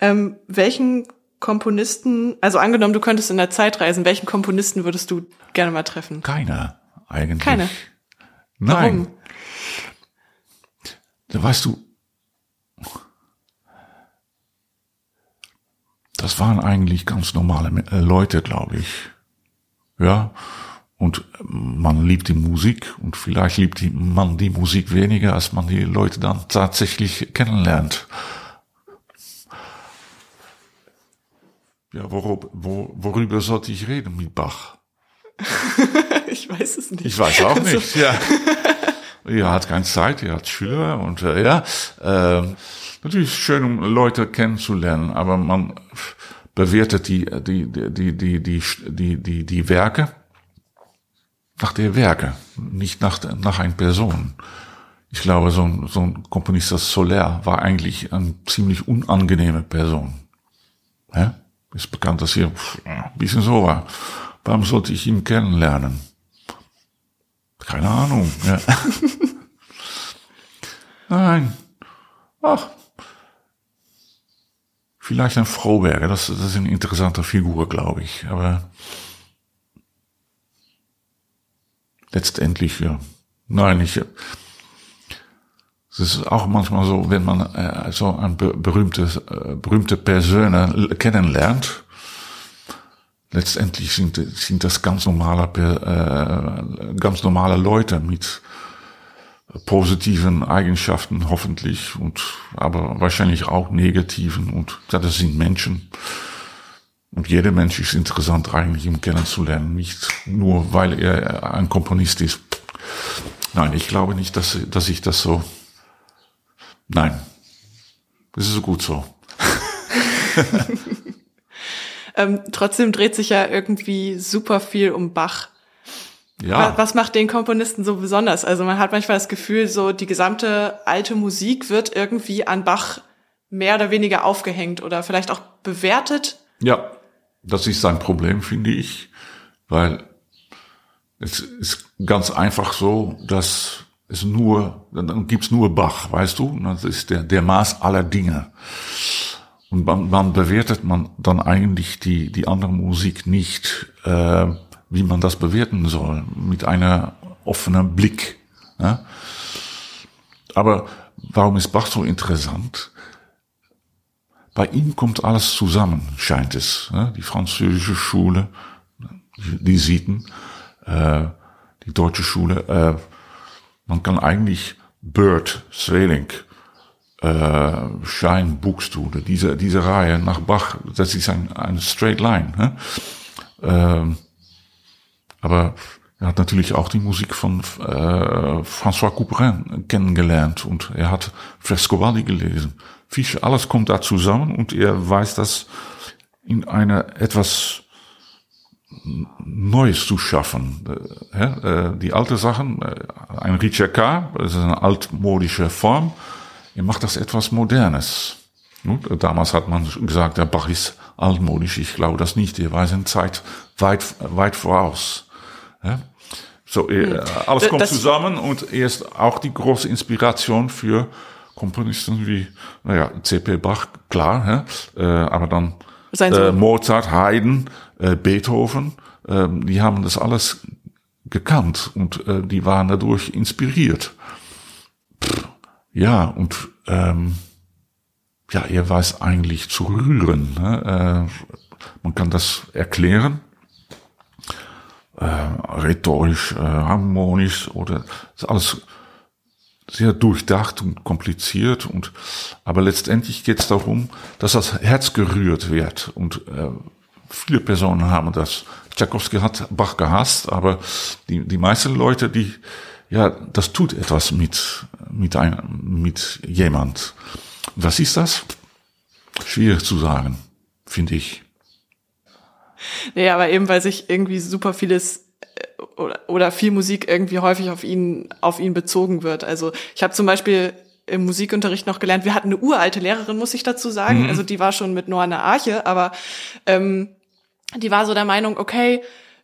Ähm, welchen Komponisten, also angenommen, du könntest in der Zeit reisen, welchen Komponisten würdest du gerne mal treffen? Keiner, eigentlich. Keine. Nein. Warum? Da weißt du, das waren eigentlich ganz normale äh, Leute, glaube ich. Ja. Und man liebt die Musik und vielleicht liebt man die Musik weniger, als man die Leute dann tatsächlich kennenlernt. Ja, worüber, wo, worüber sollte ich reden mit Bach? ich weiß es nicht. Ich weiß auch also nicht, ja. Er hat keine Zeit, er hat Schüler und äh, ja, äh, natürlich schön, um Leute kennenzulernen, aber man bewertet die, die, die, die, die, die, die, die Werke nach der Werke, nicht nach, nach einer Person. Ich glaube, so ein, so ein Komponist das Soler war eigentlich eine ziemlich unangenehme Person. Ja? Ist bekannt, dass hier ein bisschen so war. Warum sollte ich ihn kennenlernen? Keine Ahnung. Ja. Nein. Ach. Vielleicht ein Froberger. Das, das ist eine interessante Figur, glaube ich. Aber letztendlich, ja. Nein, ich, es ist auch manchmal so, wenn man äh, so ein berühmte, äh, berühmte Person kennenlernt, letztendlich sind, sind das ganz normale, äh, ganz normale Leute mit positiven Eigenschaften hoffentlich und aber wahrscheinlich auch negativen und das sind Menschen. Und jeder Mensch ist interessant eigentlich, um kennenzulernen, nicht nur weil er ein Komponist ist. Nein, ich glaube nicht, dass, dass ich das so Nein. Das ist gut so. ähm, trotzdem dreht sich ja irgendwie super viel um Bach. Ja. Was macht den Komponisten so besonders? Also man hat manchmal das Gefühl, so die gesamte alte Musik wird irgendwie an Bach mehr oder weniger aufgehängt oder vielleicht auch bewertet. Ja, das ist sein Problem, finde ich, weil es ist ganz einfach so, dass ist nur, dann gibt's nur Bach, weißt du? Das ist der, der Maß aller Dinge. Und man, man bewertet man dann eigentlich die, die andere Musik nicht, äh, wie man das bewerten soll, mit einer offenen Blick. Ja? Aber warum ist Bach so interessant? Bei ihm kommt alles zusammen, scheint es. Ja? Die französische Schule, die, die Sieten, äh, die deutsche Schule, äh, man kann eigentlich Bird, Sailing, äh, Shine, Buxtehude, diese, diese Reihe nach Bach, das ist ein, ein Straight Line. Ne? Ähm, aber er hat natürlich auch die Musik von äh, François Couperin kennengelernt und er hat Frescobaldi gelesen. Fische, alles kommt da zusammen und er weiß das in einer etwas Neues zu schaffen. Äh, äh, die alte Sachen, äh, ein K., das ist eine altmodische Form, er macht das etwas Modernes. Damals hat man gesagt, der Bach ist altmodisch. Ich glaube das nicht. Er war seine Zeit weit, weit voraus. So, alles kommt das zusammen und er ist auch die große Inspiration für Komponisten wie, naja, C.P. Bach, klar, aber dann äh, Mozart, Haydn, äh, Beethoven, äh, die haben das alles gekannt und äh, die waren dadurch inspiriert. Pff, ja, und ähm, ja, er weiß eigentlich zu rühren. Ne? Äh, man kann das erklären, äh, rhetorisch, äh, harmonisch oder ist alles sehr durchdacht und kompliziert und aber letztendlich geht es darum, dass das Herz gerührt wird und äh, viele Personen haben das. Tchaikovsky hat Bach gehasst, aber die die meisten Leute, die ja, das tut etwas mit mit einem mit jemand. Was ist das? Schwierig zu sagen, finde ich. Nee, aber eben weil sich irgendwie super vieles oder, oder viel Musik irgendwie häufig auf ihn, auf ihn bezogen wird. Also ich habe zum Beispiel im Musikunterricht noch gelernt, wir hatten eine uralte Lehrerin, muss ich dazu sagen. Mhm. Also die war schon mit Noah eine Arche, aber ähm, die war so der Meinung, okay,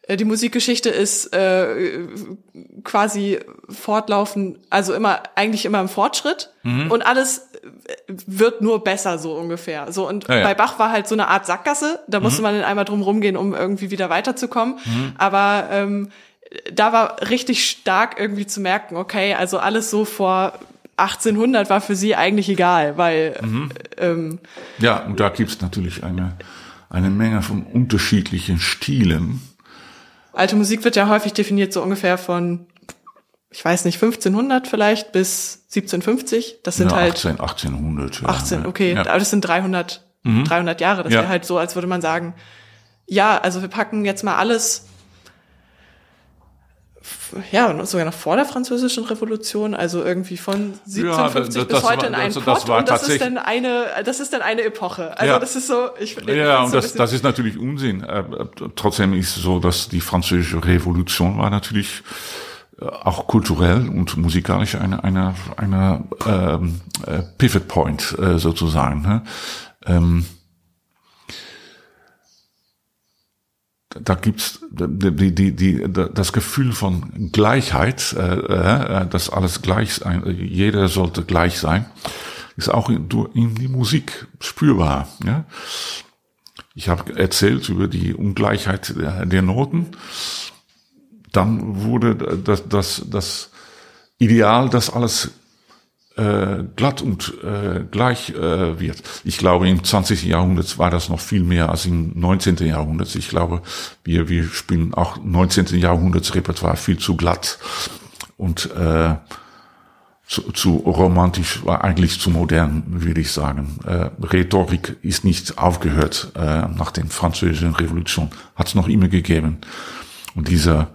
äh, die Musikgeschichte ist äh, quasi fortlaufend, also immer eigentlich immer im Fortschritt mhm. und alles wird nur besser so ungefähr. So und ja, ja. bei Bach war halt so eine Art Sackgasse, da musste mhm. man dann einmal drum rumgehen, um irgendwie wieder weiterzukommen. Mhm. Aber ähm, da war richtig stark irgendwie zu merken, okay, also alles so vor 1800 war für sie eigentlich egal, weil mhm. ähm, ja und da gibt's natürlich eine eine Menge von unterschiedlichen Stilen. Alte Musik wird ja häufig definiert so ungefähr von ich weiß nicht 1500 vielleicht bis 1750. Das sind ja, halt 18, 1800. Ja. 18, okay, ja. aber das sind 300 mhm. 300 Jahre. Das ja. wäre halt so, als würde man sagen, ja, also wir packen jetzt mal alles ja, sogar noch vor der französischen Revolution, also irgendwie von 1750 ja, das, bis heute war, in einen das, Pott. Das und das ist dann eine, das ist dann eine Epoche. Also ja. das ist so, ich finde. Ja, und so das, das ist natürlich Unsinn. Äh, trotzdem ist es so, dass die französische Revolution war natürlich äh, auch kulturell und musikalisch eine, eine, eine ähm, äh, Pivot Point äh, sozusagen. Ne? Ähm, da gibt's die, die, die, das Gefühl von Gleichheit, äh, äh, dass alles gleich sein, jeder sollte gleich sein, ist auch in, in die Musik spürbar. Ja? Ich habe erzählt über die Ungleichheit der, der Noten. Dann wurde das, das, das Ideal, dass alles äh, glatt und äh, gleich äh, wird. Ich glaube, im 20. Jahrhundert war das noch viel mehr als im 19. Jahrhundert. Ich glaube, wir, wir spielen auch 19. Jahrhunderts Repertoire viel zu glatt und äh, zu, zu romantisch, eigentlich zu modern, würde ich sagen. Äh, Rhetorik ist nicht aufgehört äh, nach der französischen Revolution, hat es noch immer gegeben. Und dieser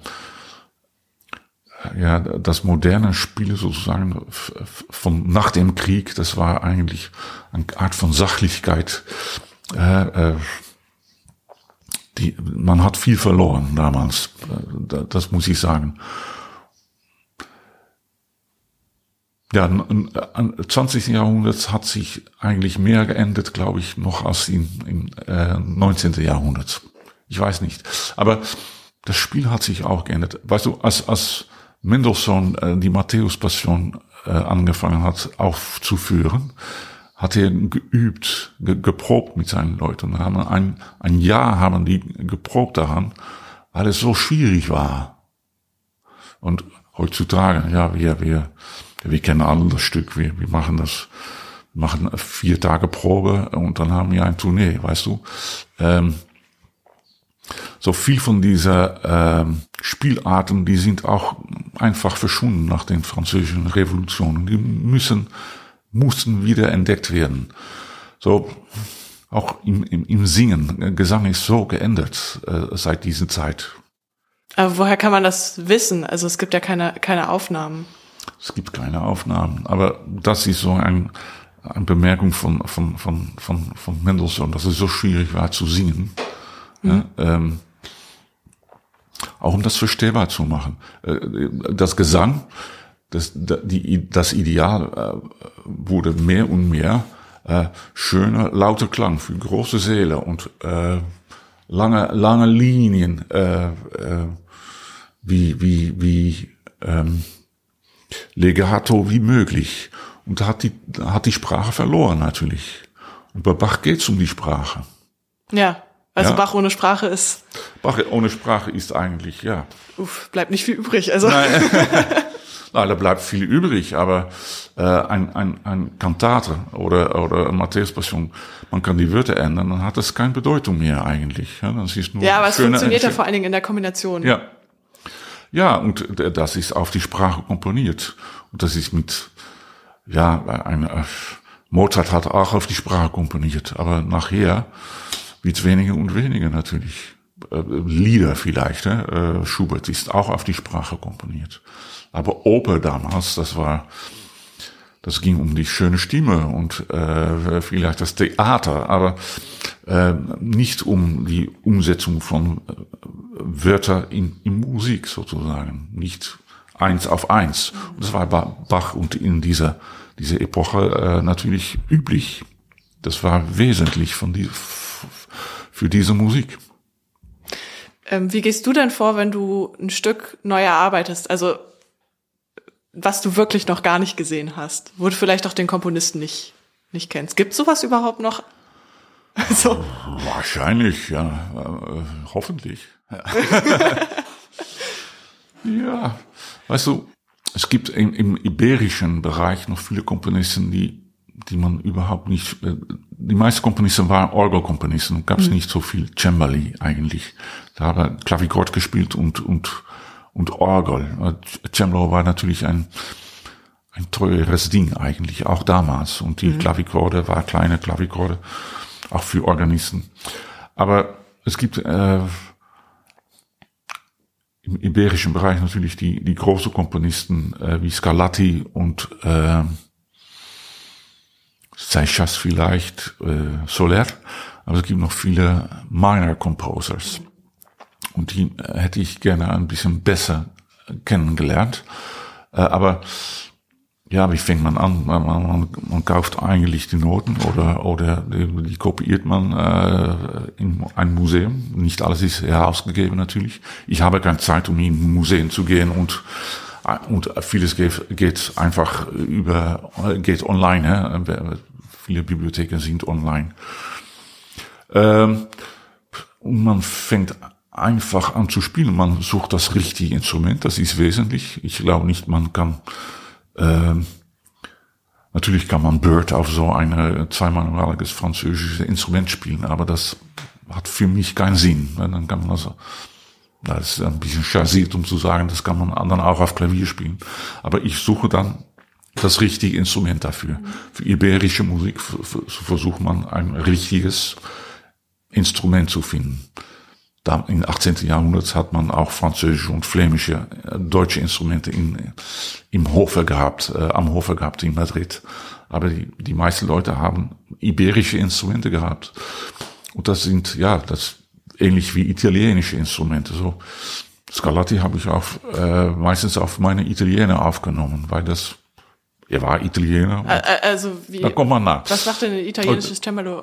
ja, das moderne Spiel sozusagen von nach dem Krieg, das war eigentlich eine Art von Sachlichkeit. Äh, äh, die, man hat viel verloren damals, das muss ich sagen. Ja, im 20. Jahrhundert hat sich eigentlich mehr geändert, glaube ich, noch als im, im äh, 19. Jahrhundert. Ich weiß nicht. Aber das Spiel hat sich auch geändert. Weißt du, als, als Mendelssohn äh, die Matthäus-Passion äh, angefangen hat aufzuführen, hat er geübt, ge geprobt mit seinen Leuten. Haben ein, ein Jahr haben die geprobt daran, weil es so schwierig war. Und heutzutage, ja, wir, wir, wir kennen alle das Stück, wir, wir machen das, machen vier Tage Probe und dann haben wir ein Tournee, weißt du. Ähm, so viel von dieser ähm, Spielarten, die sind auch einfach verschwunden nach den französischen Revolutionen. Die müssen, mussten wieder entdeckt werden. So, auch im, im, im Singen, Gesang ist so geändert äh, seit dieser Zeit. Aber woher kann man das wissen? Also es gibt ja keine, keine Aufnahmen. Es gibt keine Aufnahmen, aber das ist so ein, eine Bemerkung von, von, von, von, von Mendelssohn, dass es so schwierig war zu singen. Mhm. Ja, ähm, auch um das verstehbar zu machen. Äh, das Gesang, das, die, das Ideal äh, wurde mehr und mehr äh, schöner, lauter Klang für große Seele und äh, lange, lange Linien, äh, äh, wie, wie, wie ähm, legato wie möglich. Und da hat die, hat die Sprache verloren natürlich. Und bei Bach geht's um die Sprache. Ja. Also ja. Bach ohne Sprache ist. Bach ohne Sprache ist eigentlich, ja. Uff, bleibt nicht viel übrig. Also. Nein, Nein da bleibt viel übrig, aber äh, ein, ein, ein Kantate oder, oder Matthäus-Passion, man kann die Wörter ändern, dann hat das keine Bedeutung mehr eigentlich. Ja, das ist nur ja aber es funktioniert ja vor allen Dingen in der Kombination. Ja. Ja, und das ist auf die Sprache komponiert. Und das ist mit, ja, ein, äh, Mozart hat auch auf die Sprache komponiert, aber nachher wird's weniger und weniger natürlich. Äh, Lieder vielleicht, äh, Schubert ist auch auf die Sprache komponiert. Aber Oper damals, das war, das ging um die schöne Stimme und äh, vielleicht das Theater, aber äh, nicht um die Umsetzung von äh, Wörter in, in Musik sozusagen, nicht eins auf eins. Und das war bei Bach und in dieser, dieser Epoche äh, natürlich üblich. Das war wesentlich von die, für diese Musik. Ähm, wie gehst du denn vor, wenn du ein Stück neu erarbeitest? Also was du wirklich noch gar nicht gesehen hast, wo du vielleicht auch den Komponisten nicht, nicht kennst. Gibt sowas überhaupt noch? Also. Wahrscheinlich, ja. Äh, hoffentlich. Ja. ja. Weißt du, es gibt im, im iberischen Bereich noch viele Komponisten, die die man überhaupt nicht, äh, die meisten Komponisten waren Orgelkomponisten, gab es mhm. nicht so viel Cembali eigentlich. Da hat er Klavichord gespielt und, und, und Orgel. Äh, Cembalo war natürlich ein, ein teures Ding eigentlich, auch damals. Und die mhm. Klavichorde war kleine Klavichorde, auch für Organisten. Aber es gibt äh, im iberischen Bereich natürlich die, die große Komponisten äh, wie Scarlatti und äh, Seychelles vielleicht, äh, Soler, aber es gibt noch viele Minor Composers. Und die äh, hätte ich gerne ein bisschen besser kennengelernt. Äh, aber ja, wie fängt man an? Man, man, man kauft eigentlich die Noten oder, oder die, die kopiert man äh, in ein Museum. Nicht alles ist herausgegeben natürlich. Ich habe keine Zeit, um in Museen zu gehen und und vieles geht, geht einfach über geht online. Hè? Viele Bibliotheken sind online. Ähm, und man fängt einfach an zu spielen. Man sucht das richtige Instrument, das ist wesentlich. Ich glaube nicht, man kann ähm, Natürlich kann man Bird auf so ein zweimanualiges französisches Instrument spielen, aber das hat für mich keinen Sinn. Dann kann man also, das ist ein bisschen chargiert, um zu sagen, das kann man dann auch auf Klavier spielen. Aber ich suche dann das richtige Instrument dafür. Für iberische Musik versucht man ein richtiges Instrument zu finden. Da im 18. Jahrhundert hat man auch französische und flämische, äh, deutsche Instrumente in, im Hofe gehabt, äh, am Hofe gehabt in Madrid. Aber die, die meisten Leute haben iberische Instrumente gehabt. Und das sind, ja, das ähnlich wie italienische Instrumente. So Scarlatti habe ich auch äh, meistens auf meine Italiener aufgenommen, weil das er war Italiener. Also wie? Da kommt man nach. Was macht denn ein italienisches Cembalo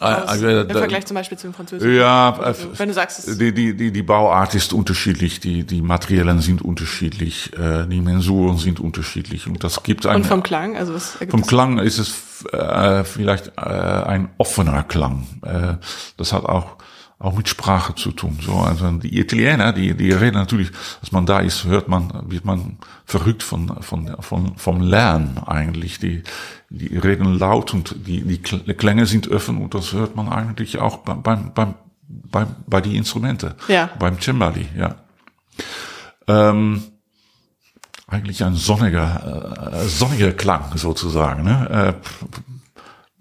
aus, also, Im Vergleich zum Beispiel zu dem Französischen? Ja, also, wenn du sagst, die, die, die, die Bauart ist unterschiedlich, die, die Materialien sind unterschiedlich, äh, die Mensuren sind unterschiedlich und das gibt ein. Und vom Klang, also was Vom das? Klang ist es äh, vielleicht äh, ein offener Klang. Äh, das hat auch auch mit Sprache zu tun. So, also die Italiener, die, die reden natürlich, als man da ist, hört man, wird man verrückt von, von, von, vom Lernen eigentlich. Die, die reden laut und die, die Klänge sind offen und das hört man eigentlich auch beim, beim, beim, beim bei die Instrumente. Ja. Beim Cembali, ja. Ähm, eigentlich ein sonniger, äh, sonniger Klang sozusagen. Ne?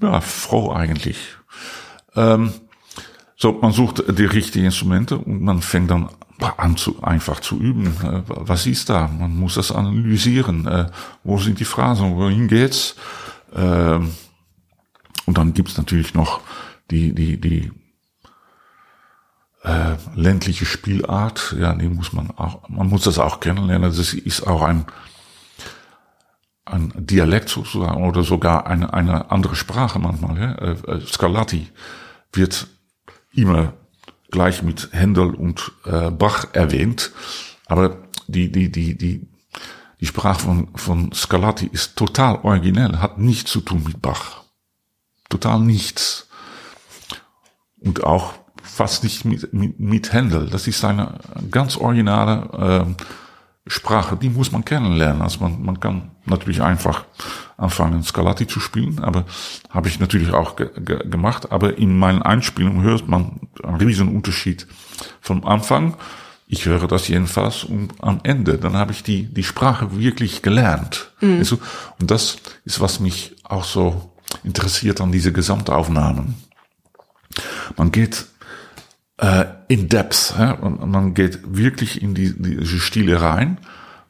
Äh, ja, froh eigentlich. Ähm, so, man sucht die richtigen Instrumente und man fängt dann an zu, einfach zu üben. Äh, was ist da? Man muss das analysieren. Äh, wo sind die Phrasen? Wohin geht's? Ähm, und dann gibt's natürlich noch die, die, die äh, ländliche Spielart. Ja, die muss man auch, man muss das auch kennenlernen. Das ist auch ein, ein Dialekt sozusagen oder sogar eine, eine andere Sprache manchmal. Ja? Scarlatti wird immer gleich mit Händel und äh, Bach erwähnt, aber die, die, die, die, die Sprache von, von Scarlatti ist total originell, hat nichts zu tun mit Bach. Total nichts. Und auch fast nicht mit, mit, mit Händel. Das ist eine ganz originale äh, Sprache, die muss man kennenlernen. Also man, man kann natürlich einfach anfangen, Scarlatti zu spielen, aber habe ich natürlich auch ge ge gemacht. Aber in meinen Einspielungen hört man einen riesen Unterschied vom Anfang. Ich höre das jedenfalls und am Ende, dann habe ich die, die Sprache wirklich gelernt. Mhm. Also, und das ist, was mich auch so interessiert an diese Gesamtaufnahmen. Man geht äh, in Depth. Ja? Und man geht wirklich in die, diese Stile rein,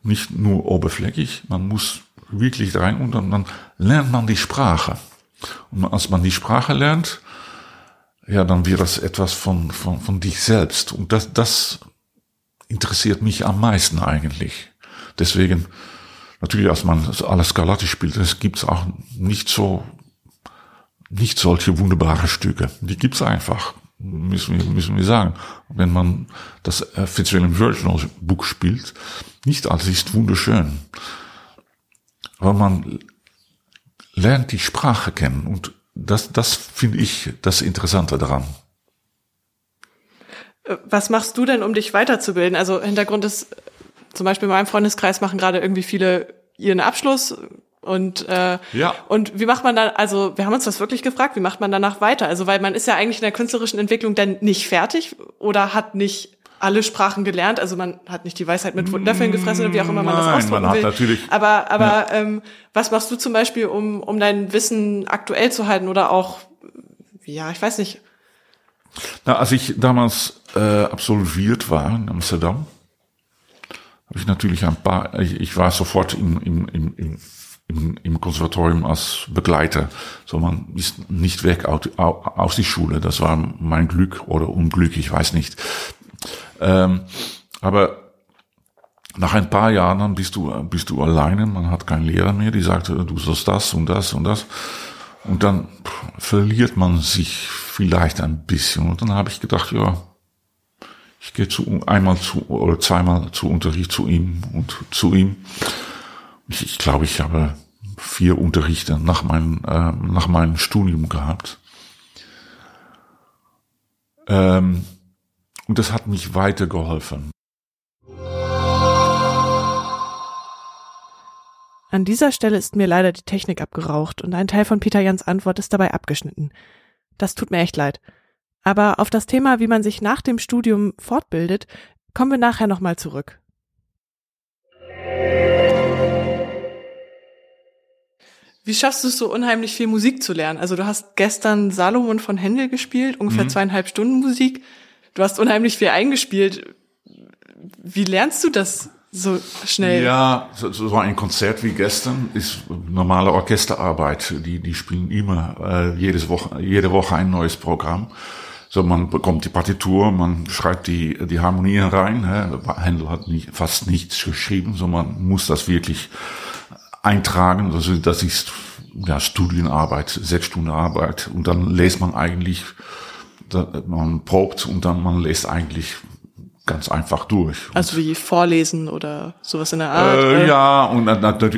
nicht nur oberflächlich, man muss wirklich rein und dann, lernt man die Sprache. Und als man die Sprache lernt, ja, dann wird das etwas von, von, von dich selbst. Und das, das interessiert mich am meisten eigentlich. Deswegen, natürlich, als man alles Scarlatti spielt, es gibt auch nicht so, nicht solche wunderbare Stücke. Die gibt's einfach müssen wir, müssen wir sagen. Wenn man das äh, Fitzwilliam Virginal Buch spielt, nicht alles ist wunderschön. Aber man lernt die Sprache kennen und das, das finde ich das Interessante daran. Äh, was machst du denn, um dich weiterzubilden? Also Hintergrund ist, zum Beispiel in meinem Freundeskreis machen gerade irgendwie viele ihren Abschluss, und, äh, ja. und wie macht man dann, also wir haben uns das wirklich gefragt, wie macht man danach weiter? Also weil man ist ja eigentlich in der künstlerischen Entwicklung dann nicht fertig oder hat nicht alle Sprachen gelernt, also man hat nicht die Weisheit mit Löffeln gefressen oder wie auch immer man Nein, das ausdrücken man hat will. Natürlich, aber aber ja. ähm, was machst du zum Beispiel, um, um dein Wissen aktuell zu halten oder auch, ja, ich weiß nicht. Na, als ich damals äh, absolviert war in Amsterdam, habe ich natürlich ein paar, ich, ich war sofort im, im, im, im im, im Konservatorium als Begleiter. So, man ist nicht weg aus die Schule. Das war mein Glück oder Unglück, ich weiß nicht. Ähm, aber nach ein paar Jahren dann bist du, bist du alleine, man hat keinen Lehrer mehr, die sagt, du sollst das und das und das. Und dann verliert man sich vielleicht ein bisschen. Und dann habe ich gedacht, ja, ich gehe zu, einmal zu oder zweimal zu Unterricht zu ihm und zu ihm. Ich, ich glaube, ich habe vier Unterrichte nach meinem, äh, nach meinem Studium gehabt. Ähm, und das hat mich weitergeholfen. An dieser Stelle ist mir leider die Technik abgeraucht und ein Teil von Peter Jans Antwort ist dabei abgeschnitten. Das tut mir echt leid. Aber auf das Thema, wie man sich nach dem Studium fortbildet, kommen wir nachher nochmal zurück. Wie schaffst du es so unheimlich viel Musik zu lernen? Also du hast gestern Salomon von Händel gespielt, ungefähr mhm. zweieinhalb Stunden Musik. Du hast unheimlich viel eingespielt. Wie lernst du das so schnell. Ja, so, so ein Konzert wie gestern ist normale Orchesterarbeit. Die, die spielen immer äh, jedes Woche, jede Woche ein neues Programm. So, man bekommt die Partitur, man schreibt die, die Harmonien rein. Hä? Händel hat nicht, fast nichts geschrieben, so man muss das wirklich eintragen. Also das ist ja Studienarbeit, sechs Stunden Arbeit. Und dann lässt man eigentlich, man probt und dann man lässt eigentlich ganz einfach durch. Also wie vorlesen oder sowas in der Art? Äh, ja, und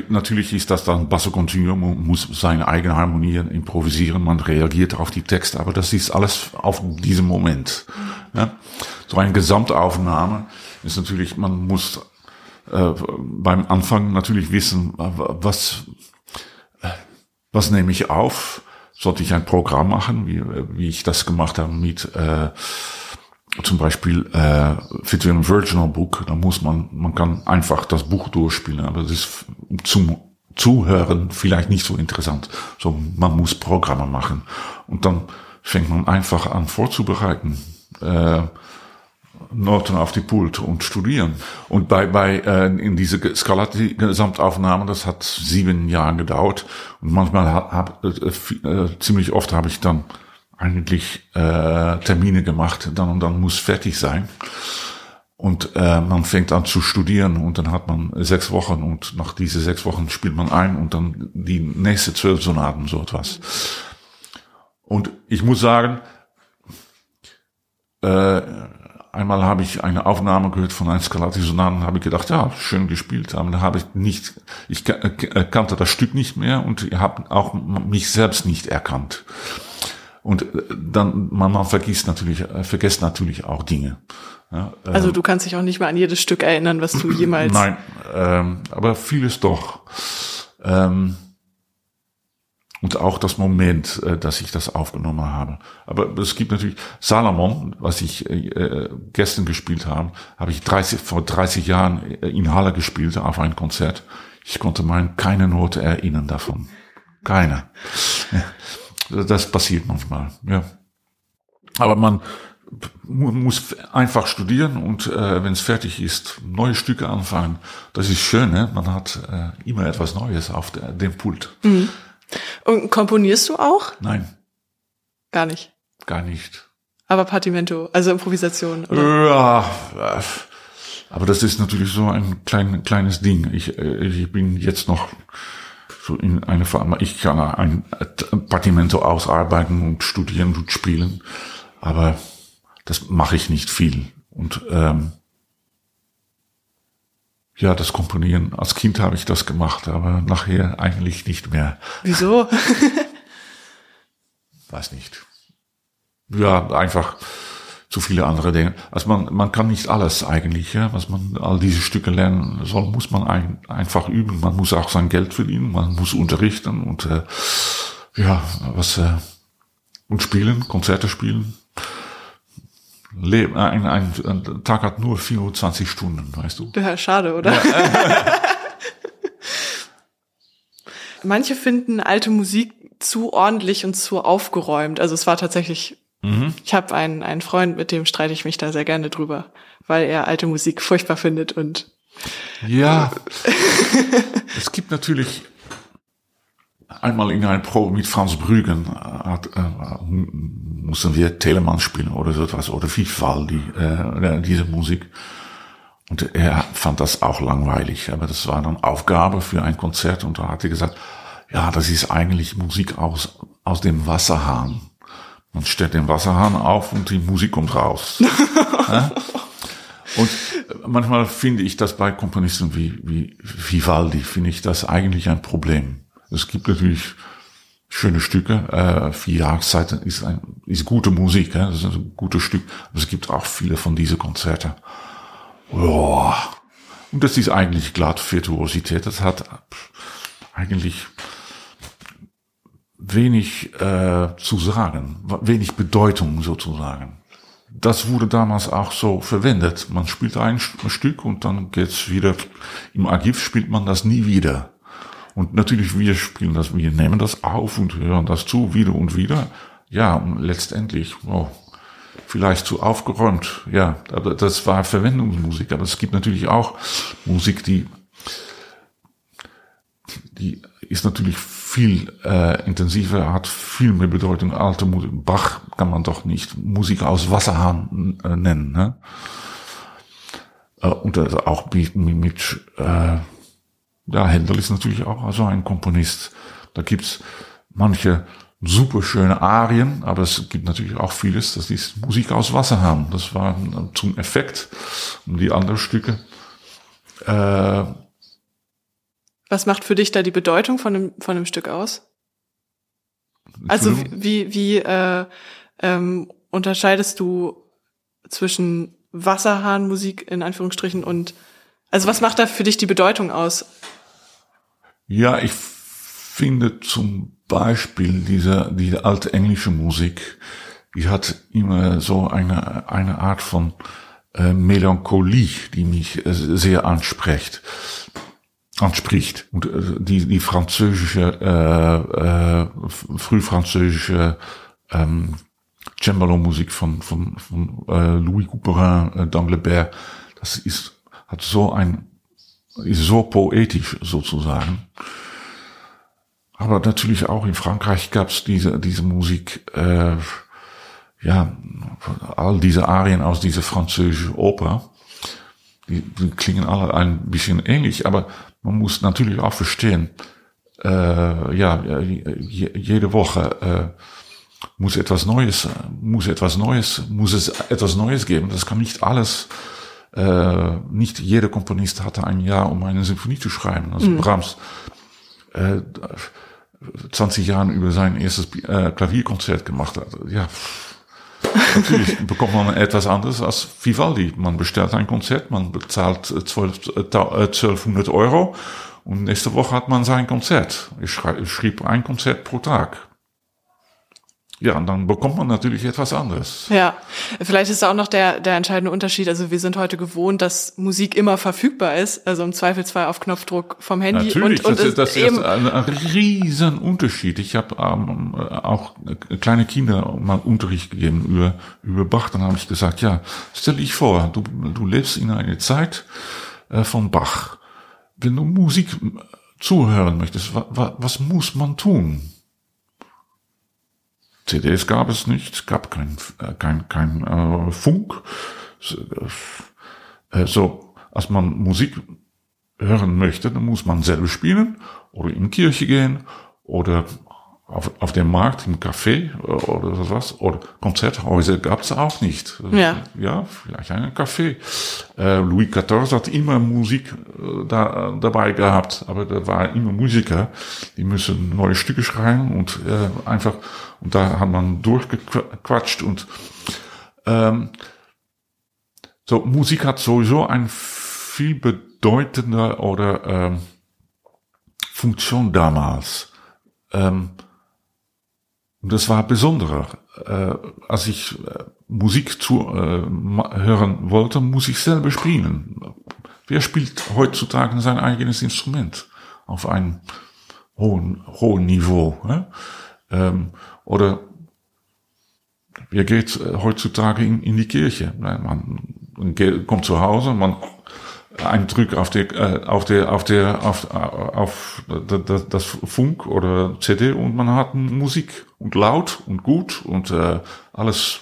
natürlich ist das dann Basso Continuum, muss seine eigene Harmonie improvisieren, man reagiert auf die Texte, aber das ist alles auf diesem Moment. Ja? So eine Gesamtaufnahme ist natürlich, man muss äh, beim Anfang natürlich wissen, was, was nehme ich auf? Sollte ich ein Programm machen, wie, wie ich das gemacht habe mit äh, zum Beispiel äh, für ein Virginal Book, da muss man, man kann einfach das Buch durchspielen, aber das ist zum Zuhören vielleicht nicht so interessant. So, man muss Programme machen und dann fängt man einfach an vorzubereiten. Äh, Noten auf die Pult und studieren. Und bei, bei äh, in diese Skalati-Gesamtaufnahme, das hat sieben Jahre gedauert. Und manchmal hab, äh, äh, ziemlich oft habe ich dann eigentlich äh, Termine gemacht, dann und dann muss fertig sein. Und äh, man fängt an zu studieren und dann hat man sechs Wochen und nach diese sechs Wochen spielt man ein und dann die nächste zwölf Sonaten, so etwas. Und ich muss sagen, äh, einmal habe ich eine Aufnahme gehört von einem Scarlatti-Sonaten und habe ich gedacht, ja, schön gespielt, aber da habe ich nicht, ich äh, kannte das Stück nicht mehr und ich habe auch mich selbst nicht erkannt. Und äh, dann, man, man vergisst natürlich, äh, vergisst natürlich auch Dinge. Ja, ähm, also du kannst dich auch nicht mehr an jedes Stück erinnern, was du jemals. Nein, ähm, aber vieles doch. Ähm, und auch das Moment, äh, dass ich das aufgenommen habe. Aber es gibt natürlich Salomon, was ich äh, gestern gespielt habe, habe ich 30, vor 30 Jahren in Halle gespielt auf ein Konzert. Ich konnte mein keine Note erinnern davon. Keine. Das passiert manchmal, ja. Aber man muss einfach studieren und äh, wenn es fertig ist, neue Stücke anfangen. Das ist schön, ne? Man hat äh, immer etwas Neues auf der, dem Pult. Mhm. Und komponierst du auch? Nein. Gar nicht. Gar nicht. Aber Partimento, also Improvisation, oder? Ja, aber das ist natürlich so ein klein, kleines Ding. Ich, äh, ich bin jetzt noch so in eine ich kann ein Partimento ausarbeiten und studieren und spielen, aber das mache ich nicht viel. Und ähm, ja, das Komponieren, als Kind habe ich das gemacht, aber nachher eigentlich nicht mehr. Wieso? Weiß nicht. Ja, einfach zu viele andere Dinge. Also man, man kann nicht alles eigentlich, ja, was man all diese Stücke lernen soll, muss man ein, einfach üben. Man muss auch sein Geld verdienen, man muss unterrichten und äh, ja, was äh, und spielen, Konzerte spielen. Leben, ein, ein, ein Tag hat nur 24 Stunden, weißt du? Ja, schade, oder? Ja. Manche finden alte Musik zu ordentlich und zu aufgeräumt. Also es war tatsächlich Mhm. Ich habe einen, einen Freund, mit dem streite ich mich da sehr gerne drüber, weil er alte Musik furchtbar findet und ja, es gibt natürlich einmal in einer Probe mit Franz Brügen hat, äh, mussten wir Telemann spielen oder so etwas oder Vivaldi, äh, diese Musik. Und er fand das auch langweilig, aber das war dann Aufgabe für ein Konzert und da hat er gesagt, ja, das ist eigentlich Musik aus, aus dem Wasserhahn. Man stellt den Wasserhahn auf und die Musik kommt raus. ja? Und manchmal finde ich das bei Komponisten wie, wie Vivaldi, finde ich das eigentlich ein Problem. Es gibt natürlich schöne Stücke, äh, vier Jahreszeiten ist ein, ist gute Musik, ja? das ist ein gutes Stück. Aber es gibt auch viele von diesen Konzerte. Oh. Und das ist eigentlich glatt Virtuosität. Das hat eigentlich wenig äh, zu sagen, wenig Bedeutung sozusagen. Das wurde damals auch so verwendet. Man spielt ein Stück und dann geht's wieder, im Archiv spielt man das nie wieder. Und natürlich, wir spielen das, wir nehmen das auf und hören das zu, wieder und wieder. Ja, und letztendlich, oh, vielleicht zu aufgeräumt. Ja, aber das war Verwendungsmusik. Aber es gibt natürlich auch Musik, die, die ist natürlich viel äh, intensiver, hat viel mehr Bedeutung. Alte Musik, Bach kann man doch nicht Musik aus Wasserhahn äh, nennen. Ne? Äh, und äh, auch mit, mit äh, ja, Händel ist natürlich auch so ein Komponist. Da gibt's manche super schöne Arien, aber es gibt natürlich auch vieles, das ist Musik aus Wasser haben. Das war zum Effekt und die anderen Stücke. Äh, Was macht für dich da die Bedeutung von dem, von dem Stück aus? Also wie, wie äh, ähm, unterscheidest du zwischen Wasserhahnmusik in Anführungsstrichen und also was macht da für dich die Bedeutung aus? Ja, ich finde zum Beispiel diese, diese alte englische Musik, die hat immer so eine, eine Art von äh, Melancholie, die mich äh, sehr anspricht. anspricht. Und äh, die, die französische, äh, äh, frühfranzösische ähm, Cembalo-Musik von, von, von äh, Louis Couperin äh, d'Anglebert, das ist, hat so ein, so poetisch sozusagen. Aber natürlich auch in Frankreich gab's diese, diese Musik, äh, ja, all diese Arien aus dieser französischen Oper, die, die klingen alle ein bisschen ähnlich, aber man muss natürlich auch verstehen, äh, ja, jede Woche äh, muss etwas Neues, muss etwas Neues, muss es etwas Neues geben. Das kann nicht alles, äh, nicht jeder Komponist hatte ein Jahr, um eine Symphonie zu schreiben. Also mhm. Brahms äh, 20 Jahren über sein erstes äh, Klavierkonzert gemacht hat. Ja, natürlich bekommt man etwas anderes als Vivaldi. Man bestellt ein Konzert, man bezahlt 12, äh, 1200 äh, Euro und nächste Woche hat man sein Konzert. Ich schrieb ein Konzert pro Tag. Ja, und dann bekommt man natürlich etwas anderes. Ja, vielleicht ist da auch noch der, der entscheidende Unterschied. Also wir sind heute gewohnt, dass Musik immer verfügbar ist, also im Zweifelsfall auf Knopfdruck vom Handy. Natürlich, und, und das, ist, das ist ein, ein riesen Unterschied. Ich habe ähm, auch kleine Kinder mal Unterricht gegeben über, über Bach. Dann habe ich gesagt, ja, stell dich vor, du, du lebst in einer Zeit äh, von Bach. Wenn du Musik zuhören möchtest, wa, wa, was muss man tun? CDs gab es nicht, gab kein, äh, kein, kein äh, Funk. Äh, so, als man Musik hören möchte, dann muss man selber spielen oder in Kirche gehen oder auf, auf dem Markt, im Café oder sowas. Oder Konzerthäuser gab es auch nicht. Ja. ja, vielleicht ein Café. Äh, Louis XIV hat immer Musik äh, da, dabei gehabt, aber da waren immer Musiker, die müssen neue Stücke schreiben und äh, einfach, und da hat man durchgequatscht und ähm, so Musik hat sowieso ein viel bedeutender oder ähm, Funktion damals. Ähm, und das war besonderer. Äh, als ich äh, Musik zu äh, hören wollte, muss ich selber spielen. Wer spielt heutzutage sein eigenes Instrument auf einem hohen, hohen Niveau? Ne? Ähm, oder wer geht äh, heutzutage in, in die Kirche? Man, kommt zu Hause, man ein Drück auf der, äh, auf der, auf der, auf, auf das, das Funk oder CD und man hat Musik und laut und gut und äh, alles.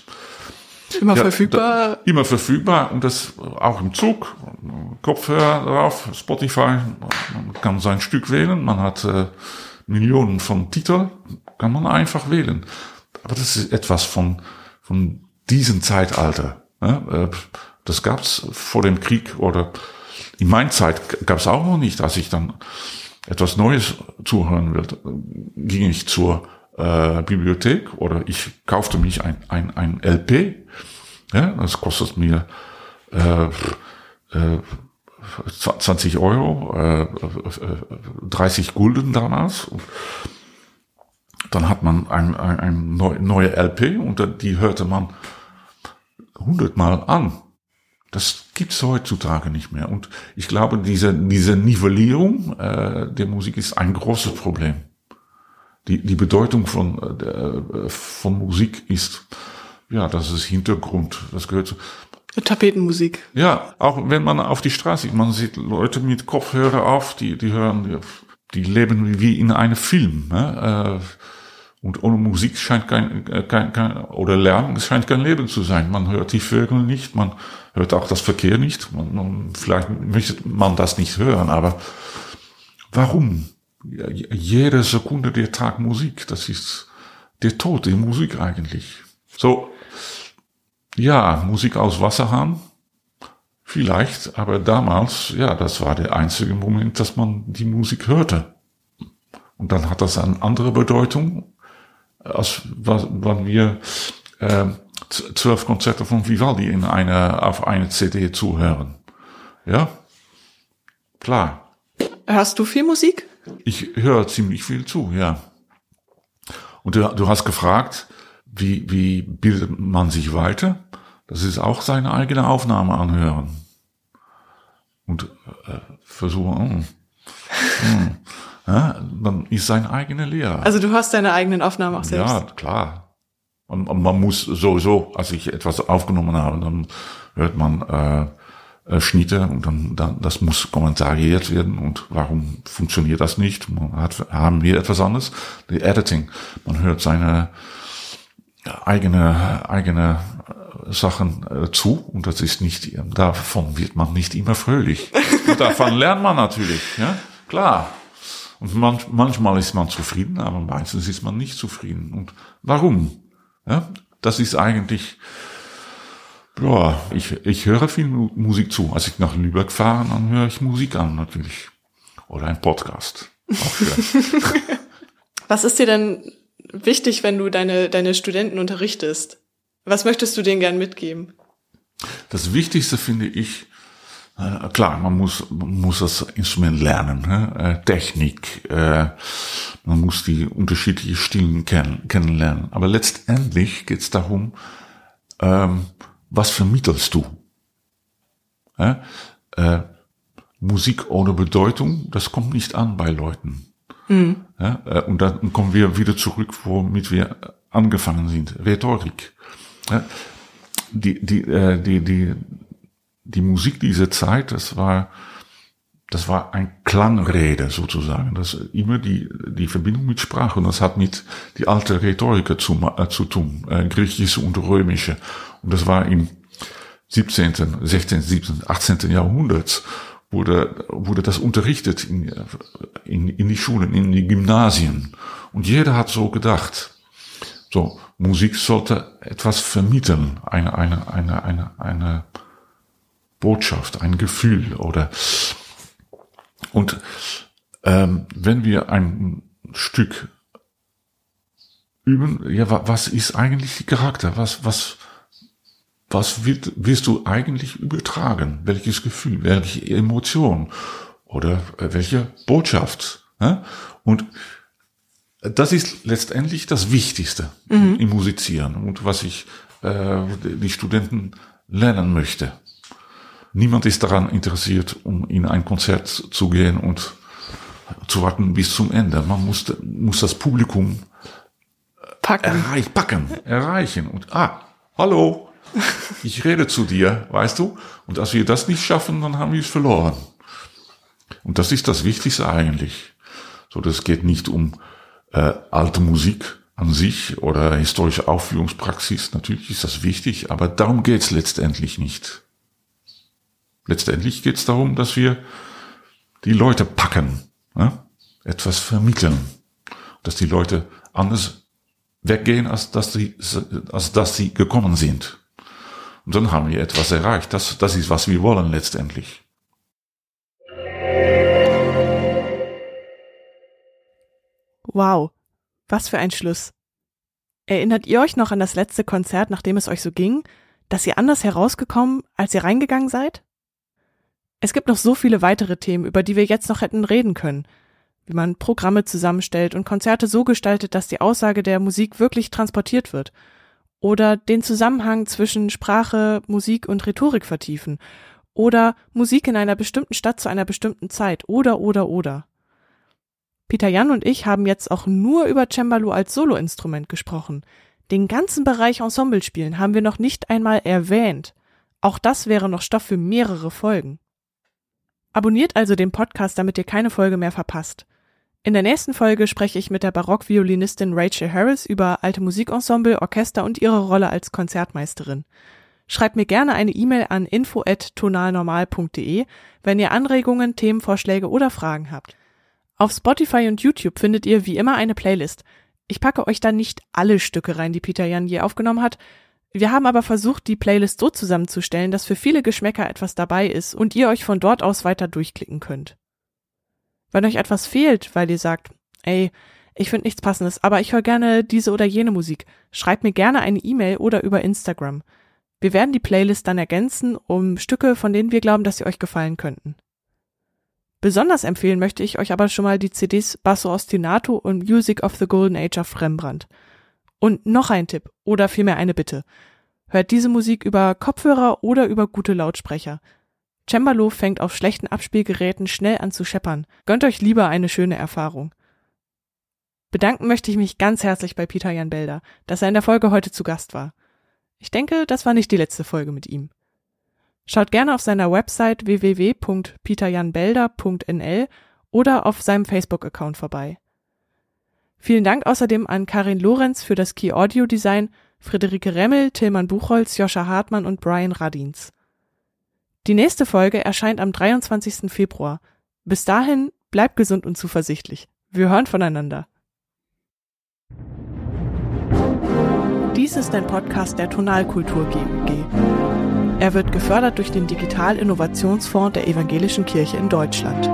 Immer ja, verfügbar. Da, immer verfügbar und das auch im Zug, Kopfhörer drauf, Spotify, man kann sein Stück wählen, man hat äh, Millionen von Titeln, kann man einfach wählen. Aber das ist etwas von, von diesem Zeitalter. Ne? Äh, das gab's vor dem Krieg oder in meiner Zeit gab es auch noch nicht, als ich dann etwas Neues zuhören wollte, ging ich zur äh, Bibliothek oder ich kaufte mich ein, ein, ein LP. Ja, das kostet mir äh, äh, 20 Euro, äh, 30 Gulden damals. Dann hat man ein, ein, ein neue LP und die hörte man hundertmal an. Das gibt's heutzutage nicht mehr. Und ich glaube, diese, diese Nivellierung äh, der Musik ist ein großes Problem. Die, die Bedeutung von, äh, von Musik ist, ja, das ist Hintergrund. Das gehört zu. Tapetenmusik. Ja, auch wenn man auf die Straße, man sieht Leute mit Kopfhörer auf, die, die hören, die leben wie in einem Film. Ne? Äh, und ohne Musik scheint kein, äh, kein, kein oder Lärm scheint kein Leben zu sein. Man hört die Vögel nicht, man hört auch das Verkehr nicht. Man, man, vielleicht möchte man das nicht hören, aber warum? Jede Sekunde der Tag Musik, das ist der Tod der Musik eigentlich. So, ja, Musik aus Wasserhahn, vielleicht, aber damals, ja, das war der einzige Moment, dass man die Musik hörte. Und dann hat das eine andere Bedeutung als wann wir äh, zwölf Konzerte von Vivaldi in eine, auf eine CD zuhören. Ja, klar. Hörst du viel Musik? Ich höre ziemlich viel zu, ja. Und du, du hast gefragt, wie, wie bildet man sich weiter? Das ist auch seine eigene Aufnahme anhören. Und äh, versuchen, mm, mm, ja, man ist sein eigener Lehrer. Also du hast deine eigenen Aufnahmen auch selbst? Ja, klar. Und, und man muss sowieso, als ich etwas aufgenommen habe, dann hört man äh, äh, Schnitte und dann, dann das muss kommentariert werden und warum funktioniert das nicht? Man hat, haben wir etwas anderes? Die Editing. Man hört seine eigene eigene äh, Sachen äh, zu und das ist nicht davon wird man nicht immer fröhlich. Und davon lernt man natürlich, ja klar. Und manch, manchmal ist man zufrieden, aber meistens ist man nicht zufrieden. Und warum? Ja, das ist eigentlich, ja, ich, ich höre viel Musik zu. Als ich nach Lübeck fahre, dann höre ich Musik an natürlich. Oder ein Podcast. Was ist dir denn wichtig, wenn du deine, deine Studenten unterrichtest? Was möchtest du denen gern mitgeben? Das Wichtigste finde ich, klar, man muss, man muss das Instrument lernen, ne? äh, Technik, äh, man muss die unterschiedlichen Stilen kenn kennenlernen. Aber letztendlich geht es darum, ähm, was vermittelst du? Äh, Musik ohne Bedeutung, das kommt nicht an bei Leuten. Mhm. Ja, äh, und dann kommen wir wieder zurück, womit wir angefangen sind. Rhetorik. Ja, die, die, äh, die, die, die Musik dieser Zeit, das war, das war ein Klangrede sozusagen. Das immer die, die Verbindung mit Sprache. Und das hat mit die alte Rhetorik zu, äh, zu tun, äh, griechische und römische. Und das war im 17., 16., 17., 18. Jahrhundert wurde, wurde das unterrichtet in, in, in die Schulen, in die Gymnasien. Und jeder hat so gedacht. So, Musik sollte etwas vermitteln, eine, eine, eine, eine, eine, Botschaft, ein Gefühl oder und ähm, wenn wir ein Stück üben, ja, was ist eigentlich die Charakter? Was, was, was wird, wirst du eigentlich übertragen? Welches Gefühl, welche Emotion oder äh, welche Botschaft? Ja? Und das ist letztendlich das Wichtigste mhm. im Musizieren und was ich äh, die Studenten lernen möchte. Niemand ist daran interessiert, um in ein Konzert zu gehen und zu warten bis zum Ende. Man muss, muss das Publikum packen. Erreich, packen, erreichen. Und, ah, hallo, ich rede zu dir, weißt du? Und als wir das nicht schaffen, dann haben wir es verloren. Und das ist das Wichtigste eigentlich. So, das geht nicht um äh, alte Musik an sich oder historische Aufführungspraxis. Natürlich ist das wichtig, aber darum geht's letztendlich nicht. Letztendlich geht es darum, dass wir die Leute packen, ne? etwas vermitteln, dass die Leute anders weggehen, als dass, sie, als dass sie gekommen sind. Und dann haben wir etwas erreicht. Das, das ist, was wir wollen letztendlich. Wow, was für ein Schluss. Erinnert ihr euch noch an das letzte Konzert, nachdem es euch so ging, dass ihr anders herausgekommen, als ihr reingegangen seid? Es gibt noch so viele weitere Themen, über die wir jetzt noch hätten reden können. Wie man Programme zusammenstellt und Konzerte so gestaltet, dass die Aussage der Musik wirklich transportiert wird. Oder den Zusammenhang zwischen Sprache, Musik und Rhetorik vertiefen. Oder Musik in einer bestimmten Stadt zu einer bestimmten Zeit. Oder, oder, oder. Peter Jan und ich haben jetzt auch nur über Cembalo als Soloinstrument gesprochen. Den ganzen Bereich Ensemblespielen haben wir noch nicht einmal erwähnt. Auch das wäre noch Stoff für mehrere Folgen. Abonniert also den Podcast, damit ihr keine Folge mehr verpasst. In der nächsten Folge spreche ich mit der Barockviolinistin Rachel Harris über alte Musikensemble, Orchester und ihre Rolle als Konzertmeisterin. Schreibt mir gerne eine E-Mail an info@tonalnormal.de, wenn ihr Anregungen, Themenvorschläge oder Fragen habt. Auf Spotify und YouTube findet ihr wie immer eine Playlist. Ich packe euch da nicht alle Stücke rein, die Peter Jan je aufgenommen hat. Wir haben aber versucht, die Playlist so zusammenzustellen, dass für viele Geschmäcker etwas dabei ist und ihr euch von dort aus weiter durchklicken könnt. Wenn euch etwas fehlt, weil ihr sagt, ey, ich finde nichts passendes, aber ich höre gerne diese oder jene Musik, schreibt mir gerne eine E-Mail oder über Instagram. Wir werden die Playlist dann ergänzen um Stücke, von denen wir glauben, dass sie euch gefallen könnten. Besonders empfehlen möchte ich euch aber schon mal die CDs Basso Ostinato und Music of the Golden Age of Rembrandt. Und noch ein Tipp oder vielmehr eine Bitte. Hört diese Musik über Kopfhörer oder über gute Lautsprecher. Cembalo fängt auf schlechten Abspielgeräten schnell an zu scheppern. Gönnt euch lieber eine schöne Erfahrung. Bedanken möchte ich mich ganz herzlich bei Peter Jan Belder, dass er in der Folge heute zu Gast war. Ich denke, das war nicht die letzte Folge mit ihm. Schaut gerne auf seiner Website www.peterjanbelder.nl oder auf seinem Facebook-Account vorbei. Vielen Dank außerdem an Karin Lorenz für das Key Audio Design, Friederike Remmel, Tilman Buchholz, Joscha Hartmann und Brian Radins. Die nächste Folge erscheint am 23. Februar. Bis dahin bleibt gesund und zuversichtlich. Wir hören voneinander. Dies ist ein Podcast der Tonalkultur GUG. Er wird gefördert durch den Digital-Innovationsfonds der Evangelischen Kirche in Deutschland.